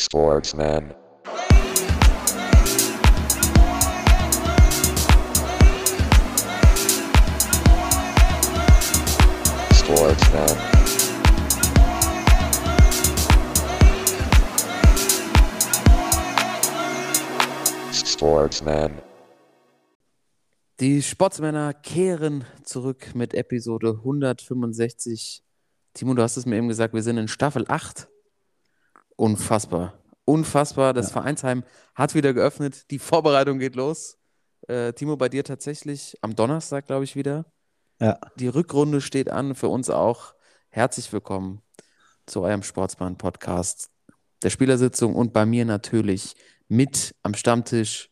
Sportsman. Sportsman. Sportsman. Die Sportsmänner kehren zurück mit Episode 165. Timo, du hast es mir eben gesagt, wir sind in Staffel 8. Unfassbar. Unfassbar. Das Vereinsheim hat wieder geöffnet. Die Vorbereitung geht los. Äh, Timo, bei dir tatsächlich am Donnerstag, glaube ich, wieder. Ja. Die Rückrunde steht an, für uns auch. Herzlich willkommen zu eurem Sportsmann-Podcast, der Spielersitzung und bei mir natürlich mit am Stammtisch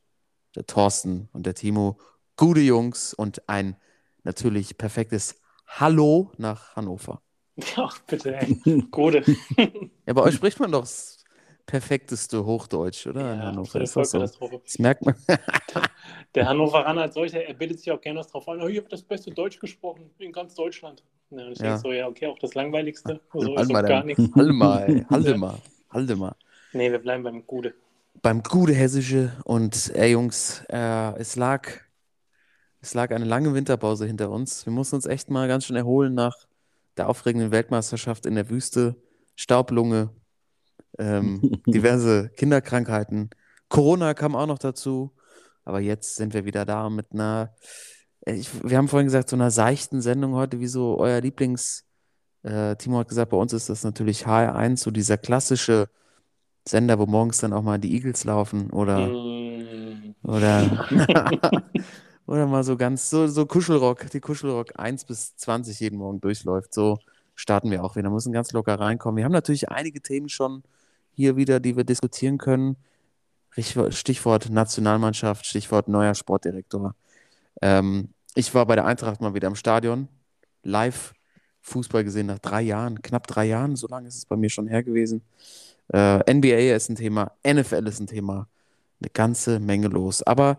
der Thorsten und der Timo. Gute Jungs und ein natürlich perfektes Hallo nach Hannover. Ja, bitte, ey. Gute. Ja, bei euch spricht man doch das perfekteste Hochdeutsch, oder? in Ja, Hannover. Ist das so? Vollkatastrophe. Das merkt man. Der Hannoveraner als solcher, er bildet sich auch gerne was drauf ein. Oh, hier wird das beste Deutsch gesprochen in ganz Deutschland. Ja, und ich Ja. denke so, ja, okay, auch das langweiligste. So ist Halt so mal gar nichts. Halte mal, ey. halte mal, halte mal. Nee, wir bleiben beim Gute. beim gute Hessische und ey Jungs, äh, es lag es lag eine lange Winterpause hinter uns. Wir mussten uns echt mal ganz schön erholen nach der aufregenden Weltmeisterschaft in der Wüste, Staublunge, ähm, diverse Kinderkrankheiten. Corona kam auch noch dazu, aber jetzt sind wir wieder da mit einer, äh, ich, wir haben vorhin gesagt, so einer seichten Sendung heute, wie so euer Lieblings, äh, Timo hat gesagt, bei uns ist das natürlich HR1, so dieser klassische Sender, wo morgens dann auch mal die Eagles laufen oder, Mm, oder, oder mal so ganz, so, so Kuschelrock, die Kuschelrock 1 bis 20 jeden Morgen durchläuft. So starten wir auch wieder, müssen ganz locker reinkommen. Wir haben natürlich einige Themen schon hier wieder, die wir diskutieren können. Stichwort- Nationalmannschaft, Stichwort neuer Sportdirektor. Ähm, ich war bei der Eintracht mal wieder im Stadion, live Fußball gesehen nach drei Jahren, knapp drei Jahren, so lange ist es bei mir schon her gewesen. Äh, NBA ist ein Thema, NFL ist ein Thema, eine ganze Menge los. Aber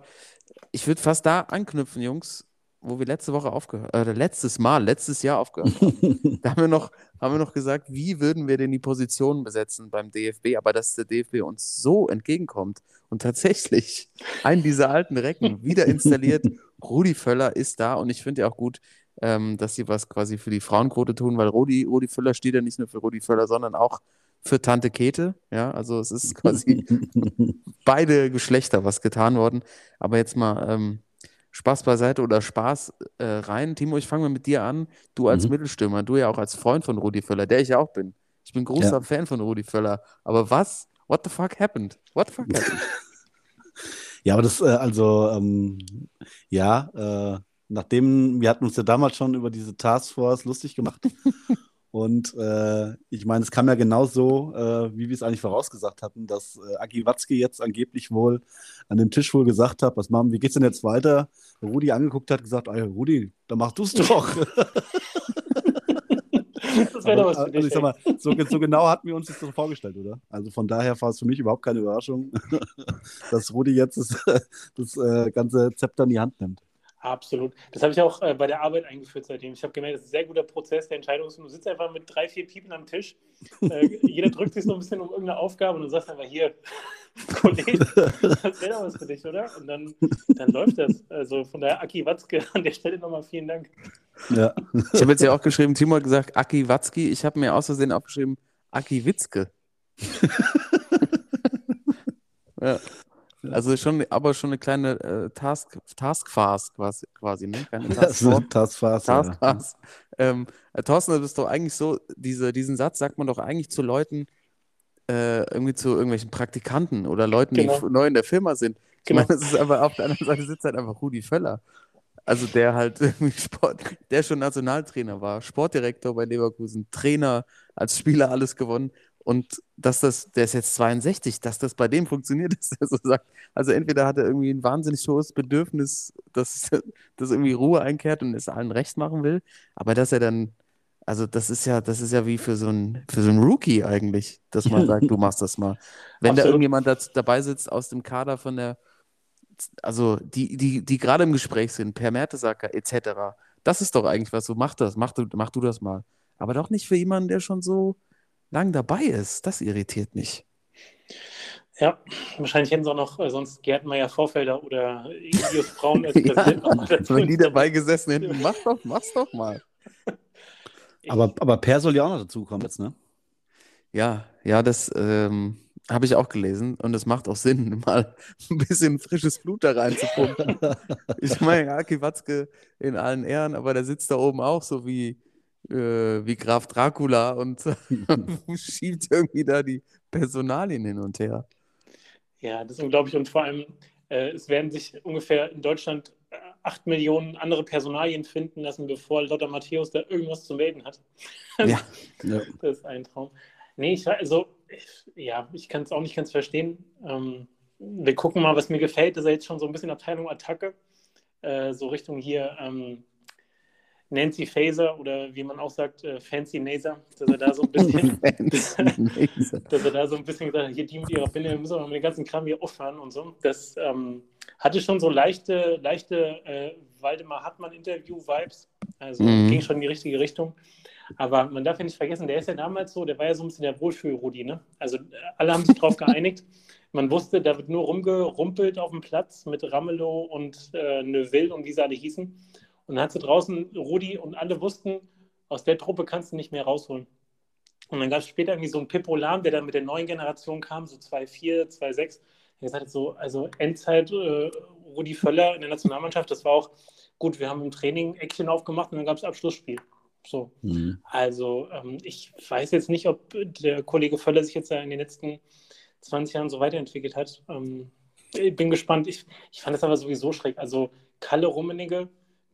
ich würde fast da anknüpfen, Jungs, wo wir letzte Woche aufgehört, äh, letztes Mal, letztes Jahr aufgehört haben. Da haben wir noch, haben wir noch gesagt, wie würden wir denn die Positionen besetzen beim DFB, aber dass der DFB uns so entgegenkommt und tatsächlich einen dieser alten Recken wieder installiert. Rudi Völler ist da und ich finde ja auch gut, ähm, dass sie was quasi für die Frauenquote tun, weil Rudi, Rudi Völler steht ja nicht nur für Rudi Völler, sondern auch für Tante Käthe. Ja, also es ist quasi beide Geschlechter was getan worden. Aber jetzt mal ähm, Spaß beiseite oder Spaß äh, rein. Timo, ich fange mal mit dir an. Du als Mhm. Mittelstürmer, du ja auch als Freund von Rudi Völler, der ich ja auch bin. Ich bin großer Ja. Fan von Rudi Völler. Aber was? What the fuck happened? What the fuck happened? Ja, aber das, äh, also, ähm, ja, äh, nachdem, wir hatten uns ja damals schon über diese Taskforce lustig gemacht. Und äh, ich meine, es kam ja genauso, äh, wie wir es eigentlich vorausgesagt hatten, dass äh, Agi Watzke jetzt angeblich wohl an dem Tisch wohl gesagt hat, was machen, wie geht's denn jetzt weiter? Rudi angeguckt hat, gesagt, ey, Rudi, dann mach du's doch. das wäre doch was für also dich. ich sag mal, so, so genau hatten wir uns das so vorgestellt, oder? Also von daher war es für mich überhaupt keine Überraschung, dass Rudi jetzt das, das äh, ganze Zepter in die Hand nimmt. Absolut. Das habe ich auch äh, bei der Arbeit eingeführt seitdem. Ich habe gemerkt, das ist ein sehr guter Prozess der Entscheidung. Du sitzt einfach mit drei, vier Piepen am Tisch. Äh, jeder drückt sich so ein bisschen um irgendeine Aufgabe und du sagst einfach hier, Kollege, das wäre doch was für dich, oder? Und dann, dann läuft das. Also von daher, Aki Watzke, an der Stelle nochmal vielen Dank. Ja. Ich habe jetzt ja auch geschrieben, Timo hat gesagt, Aki Watzki. Ich habe mir aus Versehen aufgeschrieben, Aki Witzke. ja. Also schon, aber schon eine kleine äh, Task, Taskfast quasi, quasi, ne? Keine ist Taskforce. Taskforce. Ähm, äh, Thorsten, das ist doch eigentlich so, diese, diesen Satz sagt man doch eigentlich zu Leuten, äh, irgendwie zu irgendwelchen Praktikanten oder Leuten, die Genau. f- neu in der Firma sind. Ich Genau. meine, das ist aber auf der anderen Seite sitzt halt einfach Rudi Völler. Also der halt irgendwie Sport, der schon Nationaltrainer war, Sportdirektor bei Leverkusen, Trainer, als Spieler alles gewonnen. Und dass das, der ist jetzt 62, dass das bei dem funktioniert, dass er so sagt. Also entweder hat er irgendwie ein wahnsinnig hohes Bedürfnis, dass, dass irgendwie Ruhe einkehrt und es allen recht machen will, aber dass er dann, also das ist ja, das ist ja wie für so ein, für so ein Rookie eigentlich, dass man sagt, du machst das mal. Wenn da Absolut. irgendjemand daz- dabei sitzt aus dem Kader von der, also die, die, die gerade im Gespräch sind, per Mertesacker etc., das ist doch eigentlich was, so mach das, mach du, mach du das mal. Aber doch nicht für jemanden, der schon so lang dabei ist. Das irritiert mich. Ja, wahrscheinlich hätten sie auch noch äh, sonst Gerd Meyer Vorfelder oder Ilius Braun als Ja, Präsident dazu. wenn die dabei gesessen hätten, mach doch, mach's doch mal. Aber, aber Per soll ja auch noch dazukommen jetzt, ne? Ja, ja, das ähm, habe ich auch gelesen und es macht auch Sinn, mal ein bisschen frisches Blut da reinzupumpen. ich meine, Aki Watzke in allen Ehren, aber der sitzt da oben auch so wie, äh, wie Graf Dracula und schiebt irgendwie da die Personalien hin und her. Ja, das ist unglaublich. Und vor allem, äh, es werden sich ungefähr in Deutschland äh, acht Millionen andere Personalien finden lassen, bevor Lothar Matthäus da irgendwas zu melden hat. Ja. Ja. Das ist ein Traum. Nee, ich, also, ich, ja, ich kann es auch nicht ganz verstehen. Ähm, wir gucken mal, was mir gefällt. Das ist ja jetzt schon so ein bisschen Abteilung Attacke. Äh, so Richtung hier ähm, Nancy Faser oder wie man auch sagt, äh, Fancy Naser, dass er da so ein bisschen, dass er da so ein bisschen gesagt hat, hier die mit ihrer Binde, wir müssen aber mit dem ganzen Kram hier aufhören und so. Das ähm, hatte schon so leichte, leichte äh, Waldemar Hartmann-Interview-Vibes. Also Mhm. ging schon in die richtige Richtung. Aber man darf ja nicht vergessen, der ist ja damals so, der war ja so ein bisschen der Wohlfühl-Rudi. Ne? Also alle haben sich darauf geeinigt. Man wusste, da wird nur rumgerumpelt auf dem Platz mit Ramelow und äh, Neuville und wie sie alle hießen. Und dann hat sie draußen Rudi und alle wussten, aus der Truppe kannst du nicht mehr rausholen. Und dann gab es später irgendwie so einen Pippo Lahm, der dann mit der neuen Generation kam, so 2-4, 2-6. Der gesagt hat, so, also Endzeit äh, Rudi Völler in der Nationalmannschaft, das war auch gut, wir haben im Training Eckchen aufgemacht und dann gab es Abschlussspiel. So. Mhm. Also ähm, ich weiß jetzt nicht, ob der Kollege Völler sich jetzt in den letzten 20 Jahren so weiterentwickelt hat. Ähm, ich bin gespannt. Ich, ich fand das aber sowieso schräg. Also Kalle Rummenigge,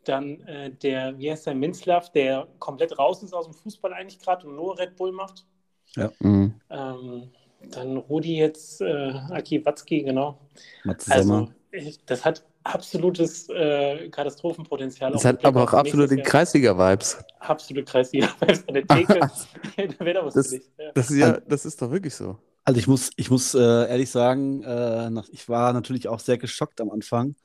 dann äh, der, wie heißt der, Minzlaff, der komplett raus ist aus dem Fußball eigentlich gerade und nur Red Bull macht. Mhm. Ähm, dann Rudi jetzt, äh, Aki Watzki, genau. Matze Also Sommer. ich, das hat absolutes äh, Katastrophenpotenzial. Das hat aber auch absolute. Kreisliga-Vibes. Absolut Kreisliga. An der Theke, da wäre doch was Das- für dich. Ja. Das ist ja, das ist doch wirklich so. Also ich muss, ich muss äh, ehrlich sagen, äh, nach, ich war natürlich auch sehr geschockt am Anfang,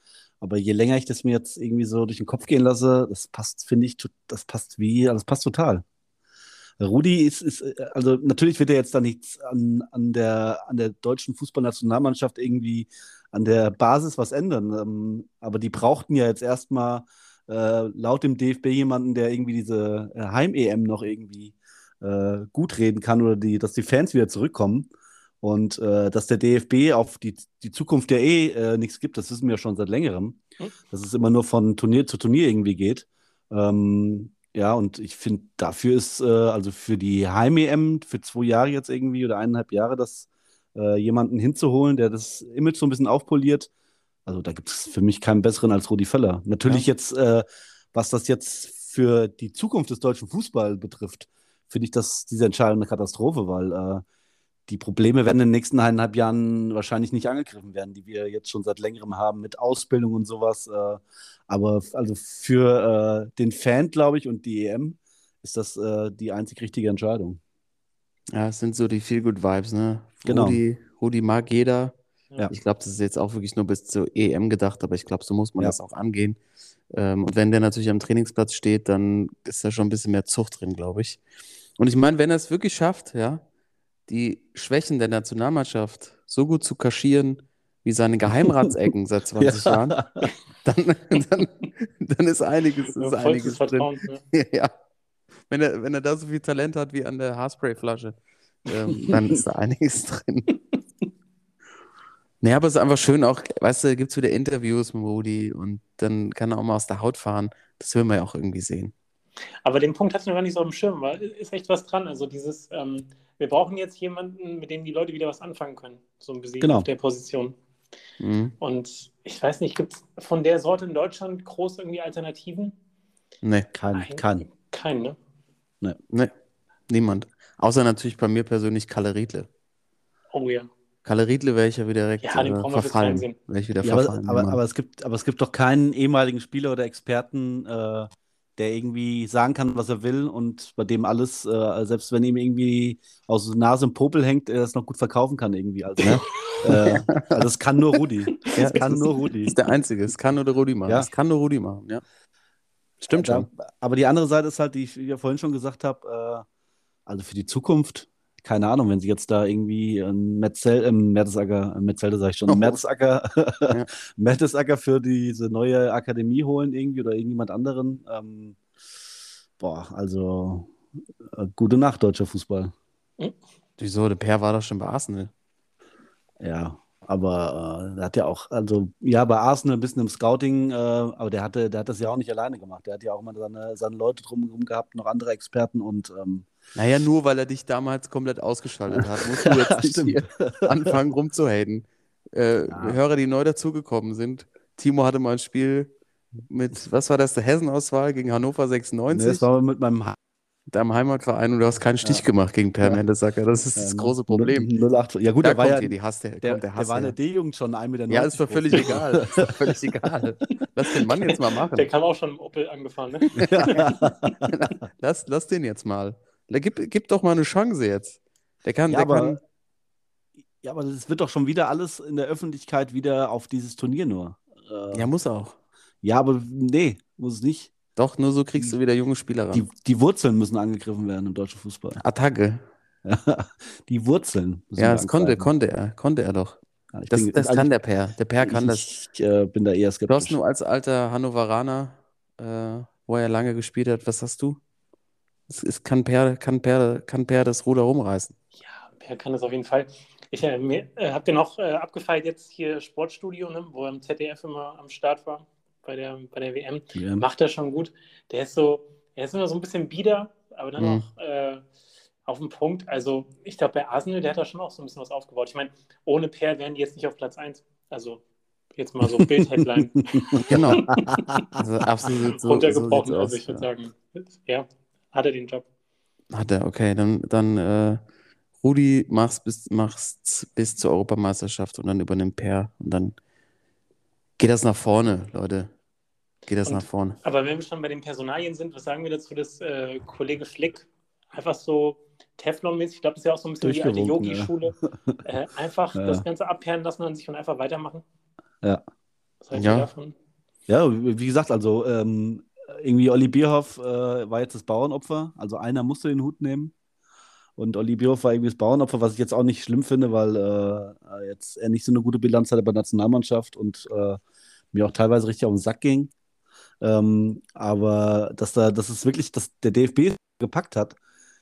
aber je länger ich das mir jetzt irgendwie so durch den Kopf gehen lasse, das passt, finde ich, das passt wie, das passt total. Rudi ist, ist, äh, also natürlich wird er jetzt da nichts an, an der, an der deutschen Fußballnationalmannschaft irgendwie an der Basis was ändern. Ähm, aber die brauchten ja jetzt erstmal äh, laut dem DFB jemanden, der irgendwie diese äh, Heim-EM noch irgendwie äh, gut reden kann oder die, dass die Fans wieder zurückkommen. Und äh, dass der DFB auf die, die Zukunft ja eh äh, nichts gibt, das wissen wir schon seit längerem. Hm. Dass es immer nur von Turnier zu Turnier irgendwie geht. Ähm, ja, und ich finde, dafür ist, äh, also für die Heim-EM, für zwei Jahre jetzt irgendwie oder eineinhalb Jahre, das äh, jemanden hinzuholen, der das Image so ein bisschen aufpoliert, also da gibt es für mich keinen besseren als Rudi Völler. Natürlich jetzt, äh, was das jetzt für die Zukunft des deutschen Fußballs betrifft, finde ich das diese Entscheidung eine Katastrophe, weil äh, die Probleme werden in den nächsten eineinhalb Jahren wahrscheinlich nicht angegriffen werden, die wir jetzt schon seit längerem haben mit Ausbildung und sowas. Äh, aber also für äh, den Fan, glaube ich, und die EM ist das äh, die einzig richtige Entscheidung. Ja, es sind so die Feel-Good-Vibes, ne? Genau. Rudi, Rudi mag jeder. Ja. Ich glaube, das ist jetzt auch wirklich nur bis zur EM gedacht, aber ich glaube, so muss man Ja. das auch angehen. Ähm, und wenn der natürlich am Trainingsplatz steht, dann ist da schon ein bisschen mehr Zucht drin, glaube ich. Und ich meine, wenn er es wirklich schafft, ja, die Schwächen der Nationalmannschaft so gut zu kaschieren wie seine Geheimratsecken seit 20 Ja. Jahren, dann, dann, dann ist einiges, ist einiges drin. Ja. Ja. Wenn er, wenn er da so viel Talent hat wie an der Haarspray-Flasche, ähm, dann ist da einiges drin. Naja, aber es ist einfach schön auch, weißt du, gibt es wieder Interviews mit Rudi und dann kann er auch mal aus der Haut fahren. Das will man ja auch irgendwie sehen. Aber den Punkt hatte ich noch gar nicht so auf dem Schirm, weil ist echt was dran. Also dieses, ähm, wir brauchen jetzt jemanden, mit dem die Leute wieder was anfangen können. So ein bisschen Genau. auf der Position. Mhm. Und ich weiß nicht, gibt es von der Sorte in Deutschland groß irgendwie Alternativen? Nee, Kein, Nein. kein. Kein, ne? nee, niemand. Außer natürlich bei mir persönlich Kalle Riedle. Oh ja. Kalle Riedle wäre ich ja wieder direkt Ja, den äh, brauchen wir fürs verfallen. Wäre ich wieder Ja, aber, verfallen. aber, immer. aber, es gibt, aber es gibt doch keinen ehemaligen Spieler oder Experten, äh, der irgendwie sagen kann, was er will und bei dem alles, äh, selbst wenn ihm irgendwie aus der Nase ein Popel hängt, er das noch gut verkaufen kann irgendwie. Also, ne? äh, also das kann nur Rudi. Ja, Das kann nur Rudi. ist der Einzige. Es kann nur der Rudi machen. Ja. Es kann nur Rudi machen, ja. Stimmt Da, schon. aber die andere Seite ist halt, die ich ja vorhin schon gesagt habe, äh, also für die Zukunft keine Ahnung, wenn sie jetzt da irgendwie ein Metzel, äh, Mertesacker, äh, Metzelder sag ich schon, Oh. Mertesacker, Ja. Mertesacker für diese neue Akademie holen irgendwie oder irgendjemand anderen. Ähm, boah, also äh, gute Nacht, deutscher Fußball. Wieso? Der Per war doch schon bei Arsenal. Ja, aber äh, der hat ja auch, also ja, bei Arsenal ein bisschen im Scouting, äh, aber der hatte, der hat das ja auch nicht alleine gemacht. Der hat ja auch immer seine, seine Leute drumherum gehabt, noch andere Experten und ähm, Naja, nur weil er dich damals komplett ausgeschaltet hat, musst du jetzt nicht hier anfangen rumzuhaten. Äh, Ja. Hörer, die neu dazugekommen sind. Timo hatte mal ein Spiel mit, was war das, der Hessenauswahl gegen Hannover ne, 96, das war mit meinem Ha- deinem Heimatverein, und du hast keinen Stich Ja. gemacht gegen Per Ja. Mertesacker. Das ist das äh, große Problem. 08, ja gut, Da der war ja, hier die Hass, der, der, kommt der der Hass war in der D-Jugend schon 1,90 Meter. Ja, ist doch völlig egal. Ist doch völlig egal. Lass den Mann jetzt mal machen. Der kam auch schon im Opel angefahren, ne? Lass, lass den jetzt mal. Der, gib, gib doch mal eine Chance jetzt. Der kann, Ja, der aber, kann. ja, aber das wird doch schon wieder alles in der Öffentlichkeit wieder auf dieses Turnier nur. Äh, Ja, muss auch. ja, aber nee, muss es nicht. Doch, nur so kriegst du wieder junge Spieler ran. Die, die Wurzeln müssen angegriffen werden im deutschen Fußball. Attacke. die Wurzeln müssen Ja, das konnte, konnte er. Konnte er doch. Ja, ich Das, bin- das also kann der Per. Der Per kann das. ich, Ich äh, bin da eher Du hast skeptisch. nur als alter Hannoveraner, äh, wo er lange gespielt hat, was hast du? Es, es kann, per, kann, per, kann Per das Ruder rumreißen. Ja, Per kann das auf jeden Fall. Ich äh, mir- äh, habe den auch äh, abgefeiert jetzt hier Sportstudio, ne, wo er im ZDF immer am Start war bei der, bei der WM. Ja. Macht er schon gut. Der ist so, er ist immer so ein bisschen bieder, aber dann Mhm. auch äh, auf den Punkt. Also ich glaube, bei Arsenal, der hat da schon auch so ein bisschen was aufgebaut. Ich meine, ohne Per wären die jetzt nicht auf Platz 1. Also jetzt mal so Bild-Headline Genau. Also absolut so, so runtergebrochen. sieht's also ich würde ja. sagen, ja, hat er den Job. Hat er, okay. Dann, dann äh, Rudi, mach's bis, mach's bis zur Europameisterschaft und dann übernimmt Per. Und dann geht das nach vorne, Leute. Geht das Und- nach vorne. Aber wenn wir schon bei den Personalien sind, was sagen wir dazu, dass äh, Kollege Flick einfach so Teflon-mäßig, ich glaube, das ist ja auch so ein bisschen die alte Durchgewunken, ja. Yogi-Schule, äh, einfach Ja. das Ganze abperren lassen an sich und einfach weitermachen? Ja. Was haltet Ja. davon? Ja, wie wie gesagt, also ähm, irgendwie Olli Bierhoff äh, war jetzt das Bauernopfer. Also einer musste den Hut nehmen. Und Olli Bierhoff war irgendwie das Bauernopfer, was ich jetzt auch nicht schlimm finde, weil äh, jetzt er nicht so eine gute Bilanz hatte bei der Nationalmannschaft und äh, mir auch teilweise richtig auf den Sack ging. Ähm, aber dass da, dass es wirklich, dass der DFB gepackt hat,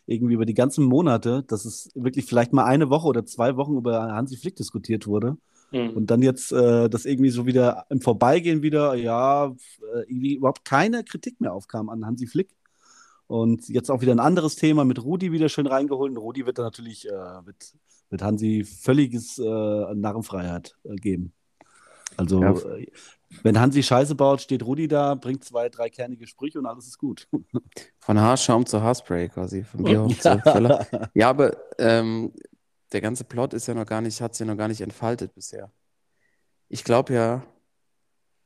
irgendwie über die ganzen Monate, dass es wirklich vielleicht mal eine Woche oder zwei Wochen über Hansi Flick diskutiert wurde. Hm. Und dann jetzt äh, das irgendwie so wieder im Vorbeigehen wieder, ja, äh, irgendwie überhaupt keine Kritik mehr aufkam an Hansi Flick. Und jetzt auch wieder ein anderes Thema mit Rudi wieder schön reingeholt. Und Rudi wird dann natürlich äh, mit, mit Hansi völliges äh, Narrenfreiheit äh, geben. Also, Ja. äh, wenn Hansi Scheiße baut, steht Rudi da, bringt zwei, drei kernige Sprüche und alles ist gut. Von Haarschaum zu Haarspray quasi. Von Bierhoff zu Völler. Ja, aber ähm, der ganze Plot ist ja noch gar nicht, hat sich ja noch gar nicht entfaltet bisher. Ich glaube ja,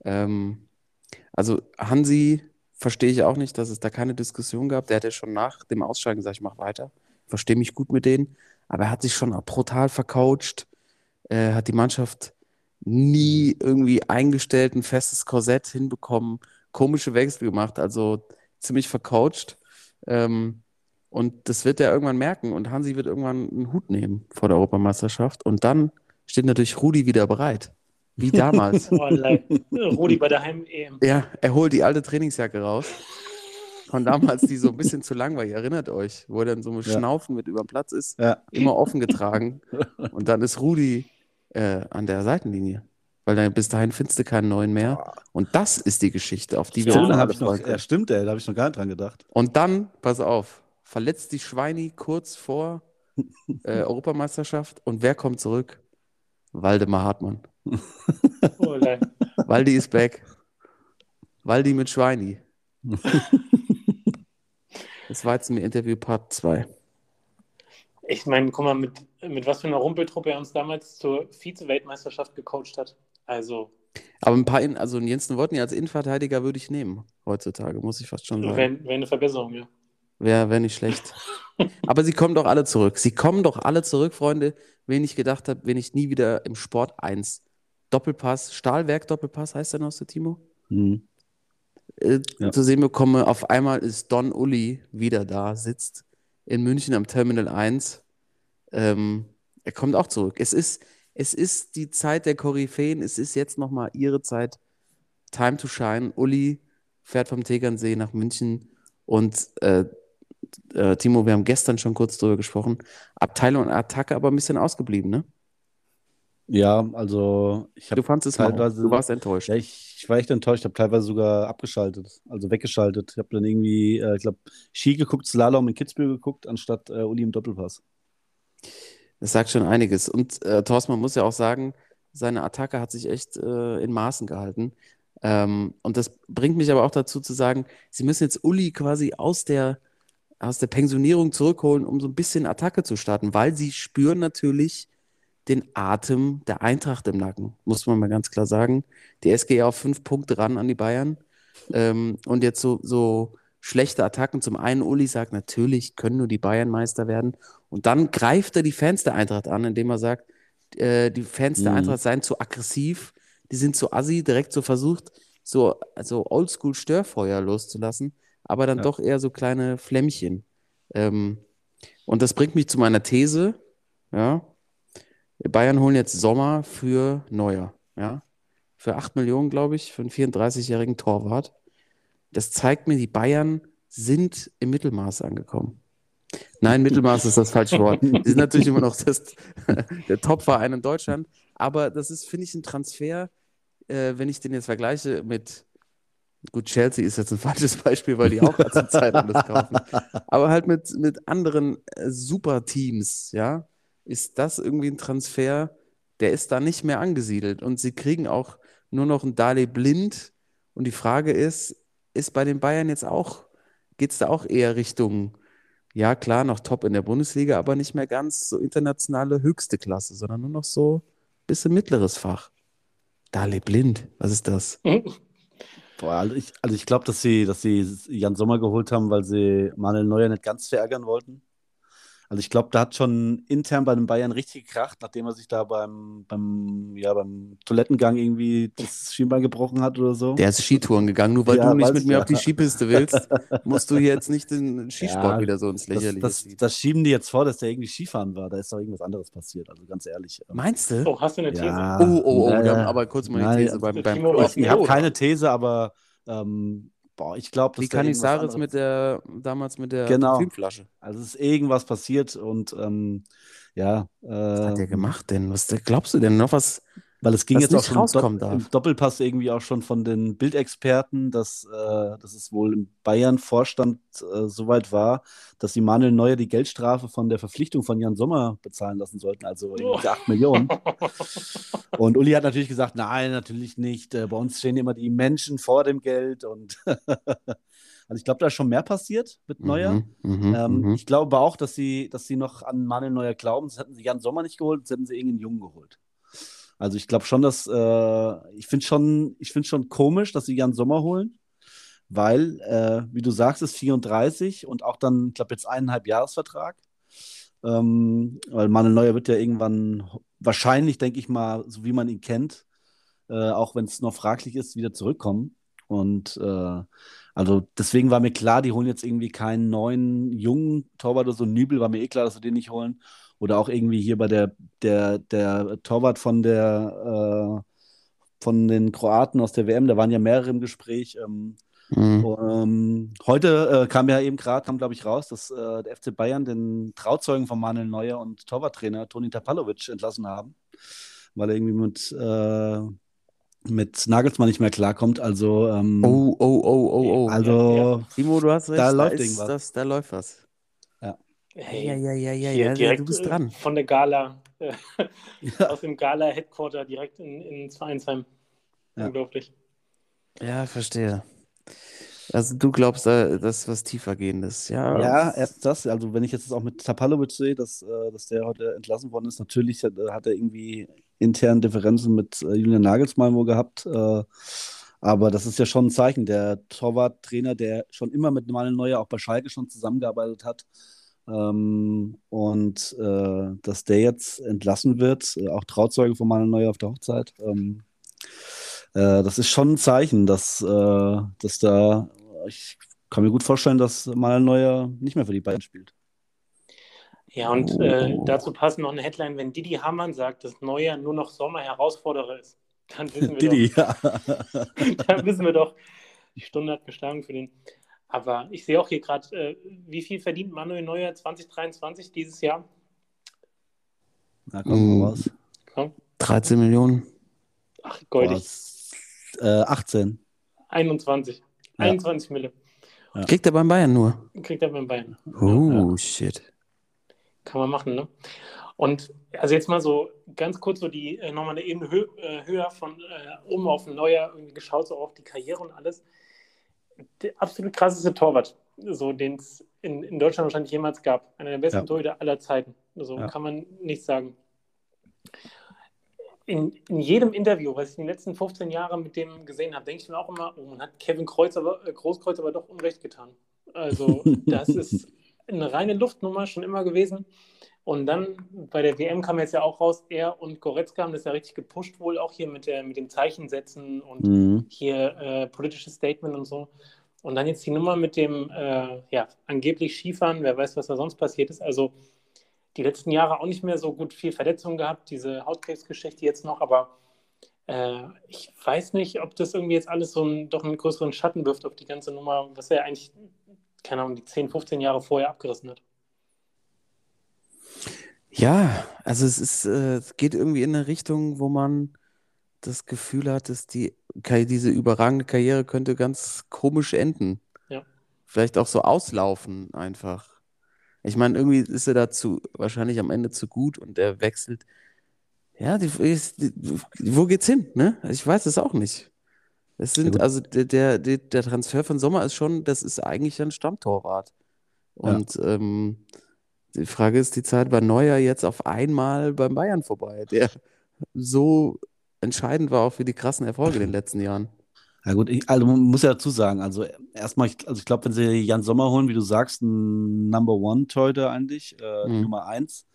ähm, also Hansi verstehe ich auch nicht, dass es da keine Diskussion gab. Der hat ja schon nach dem Ausscheiden gesagt, ich mache weiter. Verstehe mich gut mit denen. Aber er hat sich schon brutal vercoacht, äh, hat die Mannschaft nie irgendwie eingestellt, ein festes Korsett hinbekommen, komische Wechsel gemacht, also ziemlich vercoacht. Ähm, und das wird er irgendwann merken. Und Hansi wird irgendwann einen Hut nehmen vor der Europameisterschaft. Und dann steht natürlich Rudi wieder bereit. Wie damals. Oh. Rudi bei der Heim-EM. ja, er holt die alte Trainingsjacke raus. Von damals, die so ein bisschen zu lang war. Ihr erinnert euch, wo er dann so mit Ja. Schnaufen mit über den Platz ist, Ja. immer offen getragen. Und dann ist Rudi äh, an der Seitenlinie. Weil dann bis dahin findest du keinen neuen mehr. Und das ist die Geschichte, auf die wir uns alle habe ich noch, freuen ja, stimmt, ey, da habe ich noch gar nicht dran gedacht. Und dann, pass auf, verletzt die Schweini kurz vor äh, Europameisterschaft. Und wer kommt zurück? Waldemar Hartmann. Oh, leid. Waldi ist back. Waldi mit Schweini. Das war jetzt ein Interview Part 2. Ich meine, guck mal, mit, mit was für einer Rumpeltruppe er uns damals zur Vize-Weltmeisterschaft gecoacht hat. Also, Aber ein paar, in, also Jensen Wodny als Innenverteidiger würde ich nehmen, heutzutage, muss ich fast schon sagen. wäre wär eine Verbesserung, ja. Wäre wär nicht schlecht. Aber sie kommen doch alle zurück. Sie kommen doch alle zurück, Freunde. Wen ich gedacht habe, wenn ich nie wieder im Sport 1 Doppelpass, Stahlwerk Doppelpass heißt der noch so, Timo? Mhm. Äh, Ja. zu sehen bekomme, auf einmal ist Don Uli wieder da, sitzt in München am Terminal 1 Ähm, er kommt auch zurück. Es ist, es ist die Zeit der Koryphäen. Es ist jetzt nochmal ihre Zeit. Time to shine. Uli fährt vom Tegernsee nach München und äh, äh, Timo, wir haben gestern schon kurz drüber gesprochen. Abteilung und Attacke aber ein bisschen ausgeblieben, ne? Ja, also ich habe Du fandest es mal. teilweise, Du warst enttäuscht. ja, ich, ich war echt enttäuscht, ich habe teilweise sogar abgeschaltet, also weggeschaltet. Ich habe dann irgendwie, äh, ich glaube, Ski geguckt, Slalom in Kitzbühel geguckt, anstatt äh, Uli im Doppelpass. Das sagt schon einiges. Und äh, Thorsten, man muss ja auch sagen, seine Attacke hat sich echt äh, in Maßen gehalten. Ähm, und das bringt mich aber auch dazu zu sagen, sie müssen jetzt Uli quasi aus der, aus der Pensionierung zurückholen, um so ein bisschen Attacke zu starten, weil sie spüren natürlich den Atem der Eintracht im Nacken, muss man mal ganz klar sagen. Die SG auf fünf Punkte ran an die Bayern. Ähm, und jetzt so, so schlechte Attacken. Zum einen, Uli sagt, natürlich können nur die Bayern Meister werden. Und dann greift er die Fans der Eintracht an, indem er sagt, äh, die Fans der Mhm. Eintracht seien zu aggressiv, die sind zu assi, direkt so versucht, so also Oldschool-Störfeuer loszulassen, aber dann Ja. doch eher so kleine Flämmchen. Ähm, und das bringt mich zu meiner These, ja, Bayern holen jetzt Sommer für Neuer, ja, für 8 Millionen, glaube ich, für einen 34-jährigen Torwart. Das zeigt mir, die Bayern sind im Mittelmaß angekommen. Nein, Mittelmaß ist das falsche Wort. Die sind natürlich immer noch das, der Top-Verein in Deutschland, aber das ist, finde ich, ein Transfer, äh, wenn ich den jetzt vergleiche mit, gut, Chelsea ist jetzt ein falsches Beispiel, weil die auch zur Zeit alles kaufen, aber halt mit, mit anderen äh, Super-Teams, ja, ist das irgendwie ein Transfer, der ist da nicht mehr angesiedelt und sie kriegen auch nur noch einen Dale blind und die Frage ist, ist bei den Bayern jetzt auch, geht es da auch eher Richtung, ja klar, noch top in der Bundesliga, aber nicht mehr ganz so internationale höchste Klasse, sondern nur noch so ein bisschen mittleres Fach. Dale blind, was ist das? Boah, also ich, also ich glaube, dass sie, dass sie Jan Sommer geholt haben, weil sie Manuel Neuer nicht ganz verärgern wollten. Also ich glaube, da hat schon intern bei den Bayern richtig gekracht, nachdem er sich da beim, beim, ja, beim Toilettengang irgendwie das Schienbein gebrochen hat oder so. Der ist Skitouren gegangen, nur weil Ja, du nicht mit ich mir ja. auf die Skipiste willst, musst du jetzt nicht den Skisport Ja, wieder so ins das, Lächerliche das, ziehen. das schieben die jetzt vor, dass der irgendwie Skifahren war. Da ist doch irgendwas anderes passiert, also ganz ehrlich. Meinst du? Oh, hast du eine These? Ja. Oh, oh, oh, wir haben aber kurz mal die Nein, These also beim, beim Ich habe keine These, aber ähm, boah, ich glaube, dass Wie da kann ich irgendwas Saris anderes- mit der, damals mit der Genau. Parfümflasche? Also es ist irgendwas passiert und ähm, ja, Was hat der äh, gemacht denn? Was glaubst du denn noch was? Weil es ging was jetzt auch schon do im Doppelpass irgendwie auch schon von den Bildexperten, dass, äh, dass es wohl im Bayern-Vorstand äh, soweit war, dass die Manuel Neuer die Geldstrafe von der Verpflichtung von Jan Sommer bezahlen lassen sollten, also irgendwie 8 Millionen. Und Uli hat natürlich gesagt, nein, natürlich nicht. Äh, bei uns stehen immer die Menschen vor dem Geld und also ich glaube, da ist schon mehr passiert mit Neuer. Mhm, mhm, Ähm, mhm. Ich glaube auch, dass sie, dass sie noch an Manuel Neuer glauben. Das hätten sie Jan Sommer nicht geholt, das hätten sie irgendeinen Jungen geholt. Also ich glaube schon, dass äh, ich finde schon, ich finde schon komisch, dass sie Jan Sommer holen, weil, äh, wie du sagst, ist 34 und auch dann, ich glaube, jetzt eineinhalb Jahresvertrag. Ähm, weil Manuel Neuer wird ja irgendwann wahrscheinlich, denke ich mal, so wie man ihn kennt, äh, auch wenn es noch fraglich ist, wieder zurückkommen. Und äh, also deswegen war mir klar, die holen jetzt irgendwie keinen neuen jungen Torwart oder so. Nübel war mir eh klar, dass sie den nicht holen. Oder auch irgendwie hier bei der, der, der Torwart von der äh, von den Kroaten aus der WM, da waren ja mehrere im Gespräch. Ähm, Mhm. ähm, heute äh, kam ja eben gerade, kam glaube ich raus, dass äh, der FC Bayern den Trauzeugen von Manuel Neuer und Torwarttrainer Toni Tapalovic entlassen haben, weil er irgendwie mit, äh, mit Nagelsmann nicht mehr klarkommt. Also, ähm, Oh, oh, oh, oh, oh. also Timo, du hast recht, da da, läuft irgendwas. das, da läuft was. Hey, ja, ja, ja, ja, ja, direkt du bist äh, dran. von der Gala, äh, ja, aus dem Gala-Headquarter direkt in, ins Vereinsheim. Ja. Unglaublich. Ja, verstehe. Also du glaubst, da- das ist was tiefergehendes. Ja, ja, erst das. Also wenn ich jetzt auch mit Tapalovic sehe, dass, äh, dass der heute entlassen worden ist, natürlich hat, hat er irgendwie intern Differenzen mit äh, Julian Nagelsmann wohl gehabt. Äh, aber das ist ja schon ein Zeichen. Der Torwarttrainer, der schon immer mit Manuel Neuer auch bei Schalke schon zusammengearbeitet hat, ähm, und äh, dass der jetzt entlassen wird, äh, auch Trauzeuge von Manuel Neuer auf der Hochzeit, ähm, äh, das ist schon ein Zeichen, dass, äh, dass da, ich kann mir gut vorstellen, dass Manuel Neuer nicht mehr für die Bayern spielt. Ja, und äh, Oh. dazu passt noch eine Headline, wenn Didi Hamann sagt, dass Neuer nur noch Sommer-Herausforderer ist, dann wissen wir Didi, ja. doch, dann wissen wir doch, die Stunde hat geschlagen für den. Aber ich sehe auch hier gerade, äh, wie viel verdient Manuel Neuer 2023 dieses Jahr? Na, komm Mm. mal raus. Komm. 13 Millionen. Ach, goldig. Was? Äh, 18. 21. Ja. 21 Mille. Ja. Kriegt er beim Bayern nur. Kriegt er beim Bayern. Oh, shit. Kann man machen, ne? Und also jetzt mal so ganz kurz so die äh, nochmal eine Ebene hö äh, höher von äh, oben auf den Neuer irgendwie geschaut, so auf die Karriere und alles. Der absolut krasseste Torwart, so den es in, in Deutschland wahrscheinlich jemals gab. Einer der besten Ja. Torhüter aller Zeiten. So Ja. kann man nicht sagen. In, in jedem Interview, was ich in den letzten 15 Jahren mit dem gesehen habe, denke ich mir auch immer, oh, man hat Kevin Kreuz aber, äh, Großkreuz aber doch Unrecht getan. Also das ist eine reine Luftnummer schon immer gewesen. Und dann bei der WM kam jetzt ja auch raus, er und Goretzka haben das ja richtig gepusht, wohl auch hier mit, der, mit dem Zeichensetzen und Mhm. hier äh, politisches Statement und so. Und dann jetzt die Nummer mit dem äh, ja, angeblich Skifahren, wer weiß, was da sonst passiert ist. Also die letzten Jahre auch nicht mehr so gut viel Verletzungen gehabt, diese Hautkrebsgeschichte jetzt noch, aber äh, ich weiß nicht, ob das irgendwie jetzt alles so einen, doch einen größeren Schatten wirft auf die ganze Nummer, was er eigentlich, keine Ahnung, die 10, 15 Jahre vorher abgerissen hat. Ja, also es ist, äh, es geht irgendwie in eine Richtung, wo man das Gefühl hat, dass die, Karri- diese überragende Karriere könnte ganz komisch enden. Ja. Vielleicht auch so auslaufen einfach. Ich meine, irgendwie ist er dazu wahrscheinlich am Ende zu gut und er wechselt. Ja, die, ist, die, wo geht's hin, ne? Ich weiß es auch nicht. Es sind, gut. also der, der, der der Transfer von Sommer ist schon, das ist eigentlich ein Stammtorwart. Ja. Und ähm, die Frage ist, die Zeit bei Neuer jetzt auf einmal beim Bayern vorbei, der so entscheidend war auch für die krassen Erfolge in den letzten Jahren. Ja gut, ich, also man muss ja dazu sagen, also erstmal, ich, also ich glaube, wenn sie Jan Sommer holen, wie du sagst, ein Number One Torhüter eigentlich, äh, Mhm. Nummer eins.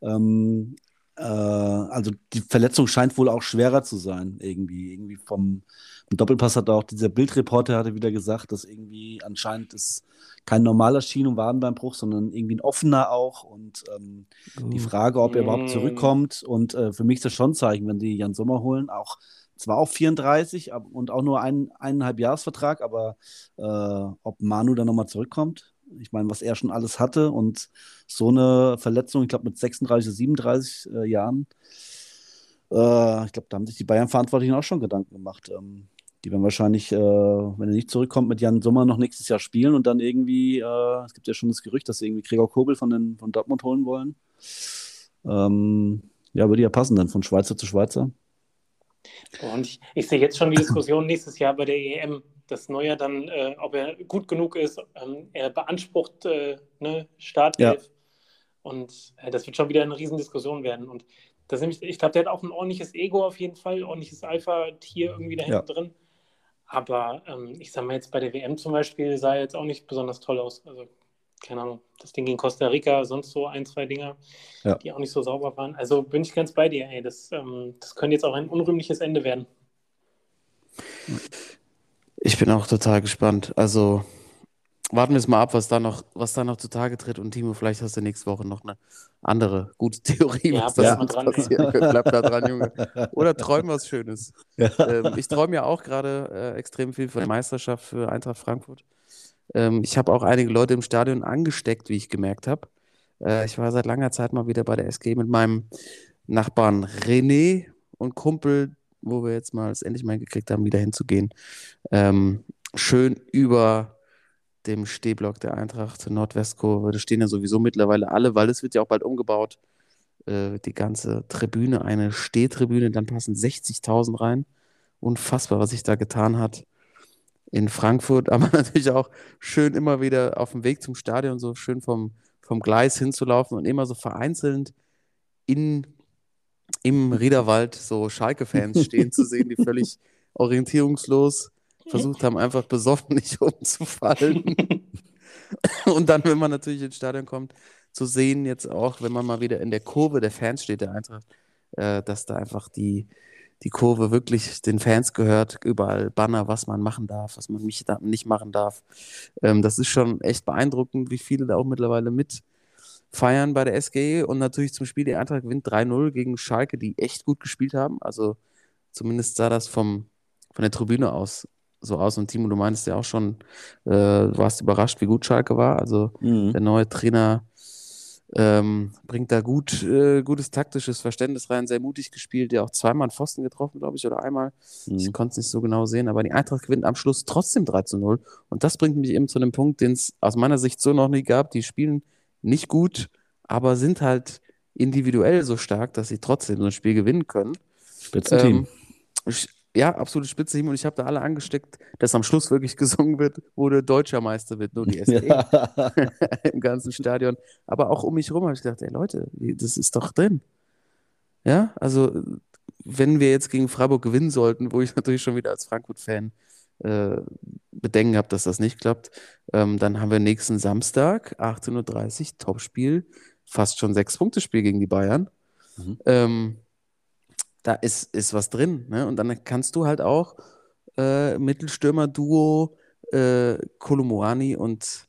Ähm, äh, also die Verletzung scheint wohl auch schwerer zu sein, irgendwie. Irgendwie vom, vom Doppelpass hat auch dieser Bildreporter hatte wieder gesagt, dass irgendwie anscheinend es kein normaler Schien- und Wadenbeinbruch, sondern irgendwie ein offener auch. Und ähm, die Frage, ob er überhaupt Mm. zurückkommt. Und äh, für mich ist das schon ein Zeichen, wenn die Jan Sommer holen, auch zwar auch 34 ab- und auch nur ein, eineinhalb Jahresvertrag, aber äh, ob Manu dann nochmal zurückkommt. Ich meine, was er schon alles hatte und so eine Verletzung, ich glaube mit 36, 37 äh, Jahren, äh, ich glaube, da haben sich die Bayern-Verantwortlichen auch schon Gedanken gemacht. Die werden wahrscheinlich, äh, wenn er nicht zurückkommt, mit Jan Sommer noch nächstes Jahr spielen und dann irgendwie, äh, es gibt ja schon das Gerücht, dass sie irgendwie Gregor Kobel von, den, von Dortmund holen wollen. Ähm, ja, würde ja passen dann von Schweizer zu Schweizer. Und ich, ich sehe jetzt schon die Diskussion nächstes Jahr bei der EM, dass Neuer dann, äh, ob er gut genug ist, ähm, er beansprucht äh, ne, Startelf. Und äh, das wird schon wieder eine Riesendiskussion werden. Und das nämlich, ich glaube, der hat auch ein ordentliches Ego auf jeden Fall, ordentliches Alpha-Tier irgendwie da hinten Ja. drin. Aber ähm, ich sag mal jetzt bei der WM zum Beispiel sah er jetzt auch nicht besonders toll aus. Also, keine Ahnung, das Ding gegen Costa Rica, sonst so ein, zwei Dinger, Ja. die auch nicht so sauber waren. Also bin ich ganz bei dir, ey. Das, ähm, das könnte jetzt auch ein unrühmliches Ende werden. Ich bin auch total gespannt. Also warten wir es mal ab, was da noch, was da noch zutage tritt. Und Timo, vielleicht hast du nächste Woche noch eine andere gute Theorie, Ja, was bleib da mal sonst dran, passieren könnte. Bleib da dran, Junge. Oder träum was Schönes. Ja. Ähm, ich träume ja auch gerade äh, extrem viel von der Meisterschaft für Eintracht Frankfurt. Ähm, ich habe auch einige Leute im Stadion angesteckt, wie ich gemerkt habe. Äh, ich war seit langer Zeit mal wieder bei der SG mit meinem Nachbarn René und Kumpel, wo wir jetzt mal es endlich mal gekriegt haben, wieder hinzugehen. Ähm, schön über dem Stehblock der Eintracht Nordwestkurve. Da stehen ja sowieso mittlerweile alle, weil es wird ja auch bald umgebaut. Äh, die ganze Tribüne, eine Stehtribüne, dann passen 60.000 rein. Unfassbar, was sich da getan hat in Frankfurt, aber natürlich auch schön immer wieder auf dem Weg zum Stadion, so schön vom, vom Gleis hinzulaufen und immer so vereinzelt in, im Riederwald so Schalke-Fans stehen zu sehen, die völlig orientierungslos versucht haben, einfach besoffen nicht umzufallen. Und dann, wenn man natürlich ins Stadion kommt, zu sehen, jetzt auch, wenn man mal wieder in der Kurve der Fans steht, der Eintracht, äh, dass da einfach die, die Kurve wirklich den Fans gehört, überall Banner, was man machen darf, was man nicht, nicht machen darf. Ähm, das ist schon echt beeindruckend, wie viele da auch mittlerweile mit feiern bei der SGE und natürlich zum Spiel die Eintracht gewinnt 3-0 gegen Schalke, die echt gut gespielt haben. Also zumindest sah das vom, von der Tribüne aus so aus. Und Timo, du meinst ja auch schon, äh, du warst überrascht, wie gut Schalke war. Also Mhm. der neue Trainer ähm, bringt da gut, äh, gutes taktisches Verständnis rein, sehr mutig gespielt, der auch zweimal einen Pfosten getroffen, glaube ich, oder einmal. Ich Mhm. konnte es nicht so genau sehen, aber die Eintracht gewinnt am Schluss trotzdem 3 zu 0. Und das bringt mich eben zu dem Punkt, den es aus meiner Sicht so noch nie gab. Die spielen nicht gut, aber sind halt individuell so stark, dass sie trotzdem so ein Spiel gewinnen können. Spitzenteam. Ähm, ich, ja, absolutes Spitzenteam und ich habe da alle angesteckt, dass am Schluss wirklich gesungen wird, wo der deutscher Meister wird, nur die SG Ja. im ganzen Stadion. Aber auch um mich herum habe ich gedacht, ey Leute, das ist doch drin. Ja, also wenn wir jetzt gegen Freiburg gewinnen sollten, wo ich natürlich schon wieder als Frankfurt-Fan äh, Bedenken habe, dass das nicht klappt, ähm, dann haben wir nächsten Samstag, 18.30 Uhr, Topspiel, fast schon Sechs-Punkte-Spiel gegen die Bayern. Mhm. Ähm, da ist, ist was drin. Ne? Und dann kannst du halt auch äh, Mittelstürmer-Duo äh, Kolomoani und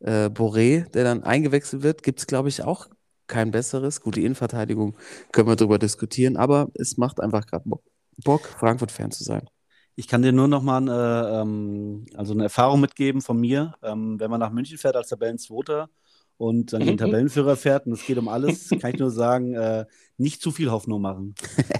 äh, Boré, der dann eingewechselt wird, gibt es, glaube ich, auch kein besseres. Gut, die Innenverteidigung können wir darüber diskutieren, aber es macht einfach gerade Bock, Frankfurt-Fan zu sein. Ich kann dir nur noch mal eine, ähm, also eine Erfahrung mitgeben von mir. Ähm, wenn man nach München fährt als Tabellenzweiter und dann den Tabellenführer fährt und es geht um alles, kann ich nur sagen, äh, nicht zu viel Hoffnung machen.